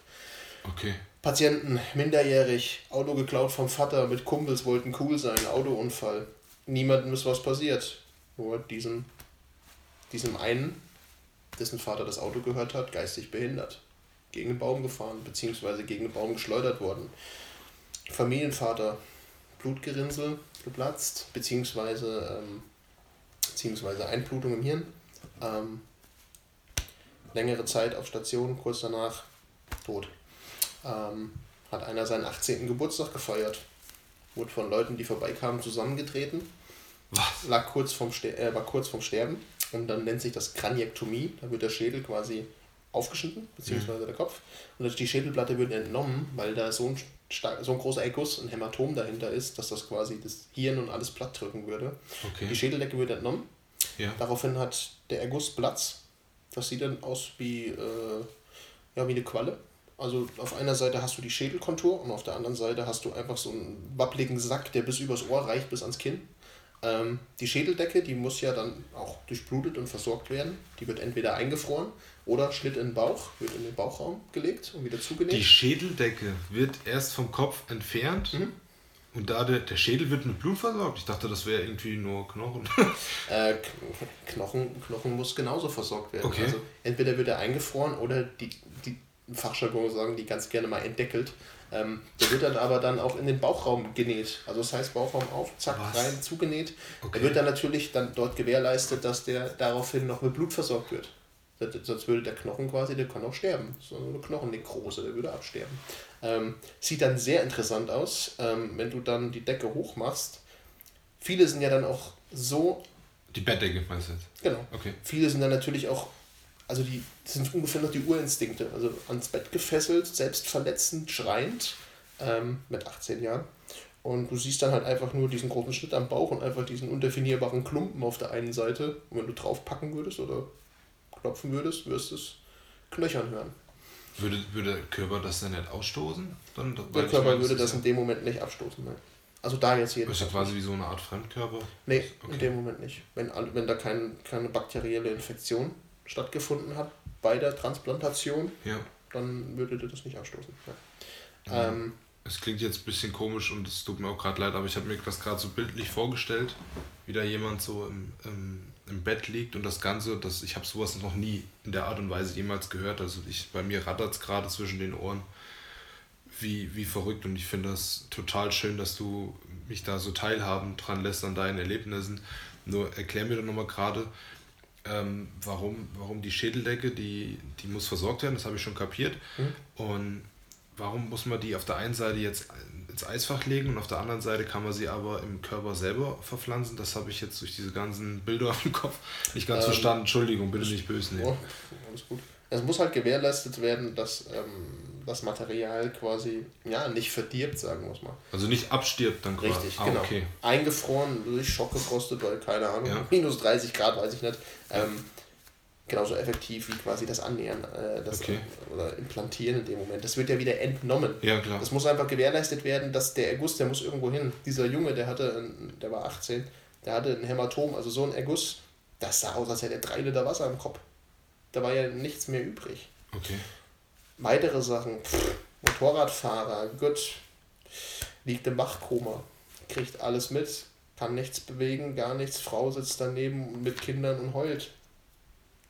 Okay. Patienten, minderjährig, Auto geklaut vom Vater, mit Kumpels wollten cool sein, Autounfall. Niemandem ist was passiert. Nur diesem, diesem einen, dessen Vater das Auto gehört hat, geistig behindert. Gegen einen Baum gefahren, beziehungsweise gegen einen Baum geschleudert worden. Familienvater, Blutgerinnsel geplatzt, beziehungsweise, ähm, beziehungsweise Einblutung im Hirn. Ähm, längere Zeit auf Station, kurz danach tot ähm, hat einer seinen 18. Geburtstag gefeiert. Wurde von Leuten, die vorbeikamen, zusammengetreten. Was? Lag kurz vom äh, war kurz vorm Sterben. Und dann nennt sich das Kraniektomie. Da wird der Schädel quasi aufgeschnitten, beziehungsweise mhm. der Kopf. Und die Schädelplatte wird entnommen, weil da so ein, so ein großer Erguss, ein Hämatom dahinter ist, dass das quasi das Hirn und alles platt drücken würde. Okay. Die Schädeldecke wird entnommen. Ja. Daraufhin hat der Erguss Platz. Das sieht dann aus wie, äh, ja, wie eine Qualle Also auf einer Seite hast du die Schädelkontur und auf der anderen Seite hast du einfach so einen wappligen Sack, der bis übers Ohr reicht, bis ans Kinn. Ähm, die Schädeldecke, die muss ja dann auch durchblutet und versorgt werden. Die wird entweder eingefroren oder Schnitt in den Bauch, wird in den Bauchraum gelegt und wieder zugenäht. Die Schädeldecke wird erst vom Kopf entfernt mhm. und da der, der Schädel wird mit Blut versorgt. Ich dachte, das wäre irgendwie nur Knochen. äh, Knochen, Knochen muss genauso versorgt werden. Okay. Also entweder wird er eingefroren oder die, die Fachjargon sagen, die ganz gerne mal entdeckelt. Ähm, der wird dann aber dann auch in den Bauchraum genäht. Also das heißt Bauchraum auf, zack, Was? rein, zugenäht. Okay. Er wird dann natürlich dann dort gewährleistet, dass der daraufhin noch mit Blut versorgt wird. Sonst würde der Knochen quasi, der kann auch sterben. So eine Knochennekrose, der würde absterben. Ähm, sieht dann sehr interessant aus, ähm, wenn du dann die Decke hochmachst. Viele sind ja dann auch so. Die Bettdecke meinst du jetzt? Genau. Okay. Viele sind dann natürlich auch also die sind ungefähr noch die Urinstinkte. Also ans Bett gefesselt, selbst verletzend, schreiend, ähm, mit 18 Jahren. Und du siehst dann halt einfach nur diesen großen Schnitt am Bauch und einfach diesen undefinierbaren Klumpen auf der einen Seite. Und wenn du drauf packen würdest oder klopfen würdest, wirst du es knöchern hören. Würde, würde der Körper das dann nicht ausstoßen? Dann, der Körper würde das in dem Moment nicht abstoßen, nein. Also da jetzt jedenfalls. Ist ja quasi wie so eine Art Fremdkörper? Nee, okay. in dem Moment nicht. Wenn, wenn da kein, keine bakterielle Infektion stattgefunden hat bei der Transplantation, ja. dann würde das nicht abstoßen. Ja. Ähm, es klingt jetzt ein bisschen komisch und es tut mir auch gerade leid, aber ich habe mir das gerade so bildlich vorgestellt, wie da jemand so im, im, im Bett liegt und das Ganze, das, ich habe sowas noch nie in der Art und Weise jemals gehört. Also ich, bei mir rattert es gerade zwischen den Ohren wie, wie verrückt und ich finde das total schön, dass du mich da so teilhaben dran lässt an deinen Erlebnissen. Nur erklär mir doch nochmal gerade, ähm, warum, warum die Schädeldecke, die, die muss versorgt werden, das habe ich schon kapiert. Mhm. Und warum muss man die auf der einen Seite jetzt ins Eisfach legen und auf der anderen Seite kann man sie aber im Körper selber verpflanzen? Das habe ich jetzt durch diese ganzen Bilder im Kopf nicht ganz ähm, verstanden. Entschuldigung, bitte nicht böse nehmen. Alles gut. Es muss halt gewährleistet werden, dass ähm, das Material quasi ja, nicht verdirbt, sagen wir mal. Also nicht abstirbt dann quasi. Richtig, ah, genau. Okay. Eingefroren, durch Schock gekostet, weil keine Ahnung, ja. minus 30 Grad, weiß ich nicht. Ähm, genauso effektiv wie quasi das Annähern äh, das okay. oder Implantieren in dem Moment. Das wird ja wieder entnommen. Ja, klar. Das muss einfach gewährleistet werden, dass der Erguss, der muss irgendwo hin. Dieser Junge, der hatte, ein, der war 18, der hatte ein Hämatom, also so ein Erguss, das sah aus, als hätte er drei Liter Wasser im Kopf. Da war ja nichts mehr übrig. Okay weitere Sachen. Pff, Motorradfahrer, gut, liegt im Wachkoma, kriegt alles mit, kann nichts bewegen, gar nichts. Frau sitzt daneben mit Kindern und heult.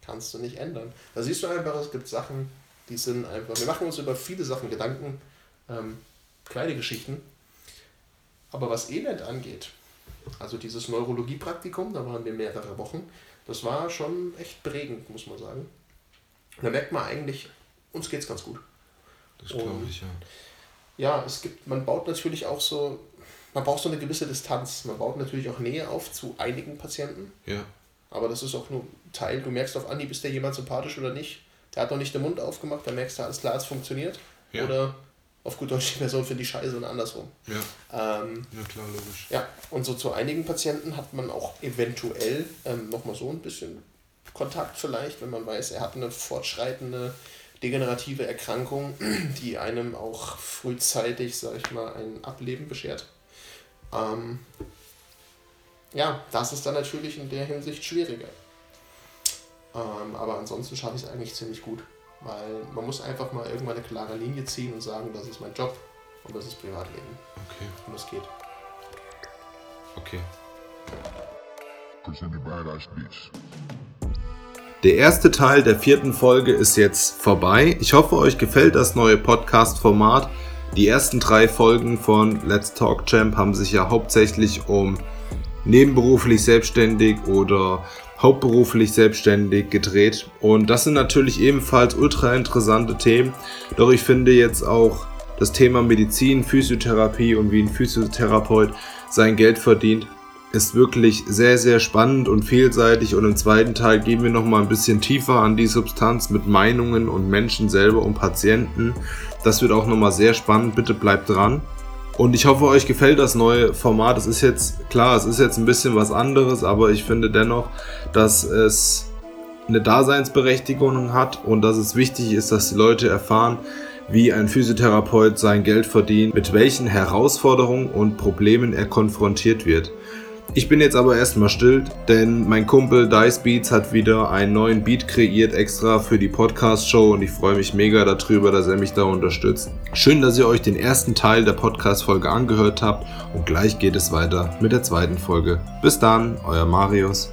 Kannst du nicht ändern. Da siehst du einfach, es gibt Sachen, die sind einfach. Wir machen uns über viele Sachen Gedanken, ähm, kleine Geschichten. Aber was Elend angeht, also dieses Neurologiepraktikum, da waren wir mehrere Wochen, das war schon echt prägend, muss man sagen. Da merkt man eigentlich, uns geht es ganz gut. Das glaube ich, ja. Ja, es gibt, man baut natürlich auch so, man braucht so eine gewisse Distanz. Man baut natürlich auch Nähe auf zu einigen Patienten. Ja. Aber das ist auch nur Teil. Du merkst auf Anhieb, ist der jemand sympathisch oder nicht. Der hat noch nicht den Mund aufgemacht, da merkst du, alles klar, es funktioniert. Ja. Oder auf gut Deutsch, die Person findet die Scheiße und andersrum. Ja. Ähm, ja, klar, logisch. Ja, und so zu einigen Patienten hat man auch eventuell ähm, nochmal so ein bisschen Kontakt vielleicht, wenn man weiß, er hat eine fortschreitende degenerative Erkrankung, die einem auch frühzeitig, sag ich mal, ein Ableben beschert. Ähm, ja, das ist dann natürlich in der Hinsicht schwieriger. Ähm, aber ansonsten schaffe ich es eigentlich ziemlich gut. Weil man muss einfach mal irgendwann eine klare Linie ziehen und sagen, das ist mein Job und das ist Privatleben. Okay. Und das geht. Okay. Der erste Teil der vierten Folge ist jetzt vorbei. Ich hoffe, euch gefällt das neue Podcast-Format. Die ersten drei Folgen von Let's Talk Champ haben sich ja hauptsächlich um nebenberuflich selbstständig oder hauptberuflich selbstständig gedreht. Und das sind natürlich ebenfalls ultra interessante Themen. Doch ich finde jetzt auch das Thema Medizin, Physiotherapie und wie ein Physiotherapeut sein Geld verdient ist wirklich sehr, sehr spannend und vielseitig und im zweiten Teil gehen wir nochmal ein bisschen tiefer an die Substanz mit Meinungen und Menschen selber und Patienten. Das wird auch nochmal sehr spannend, bitte bleibt dran. Und ich hoffe, euch gefällt das neue Format. Es ist jetzt, klar, es ist jetzt ein bisschen was anderes, aber ich finde dennoch, dass es eine Daseinsberechtigung hat und dass es wichtig ist, dass die Leute erfahren, wie ein Physiotherapeut sein Geld verdient, mit welchen Herausforderungen und Problemen er konfrontiert wird. Ich bin jetzt aber erstmal still, denn mein Kumpel Dice Beats hat wieder einen neuen Beat kreiert extra für die Podcast-Show und ich freue mich mega darüber, dass er mich da unterstützt. Schön, dass ihr euch den ersten Teil der Podcast-Folge angehört habt und gleich geht es weiter mit der zweiten Folge. Bis dann, euer Marius.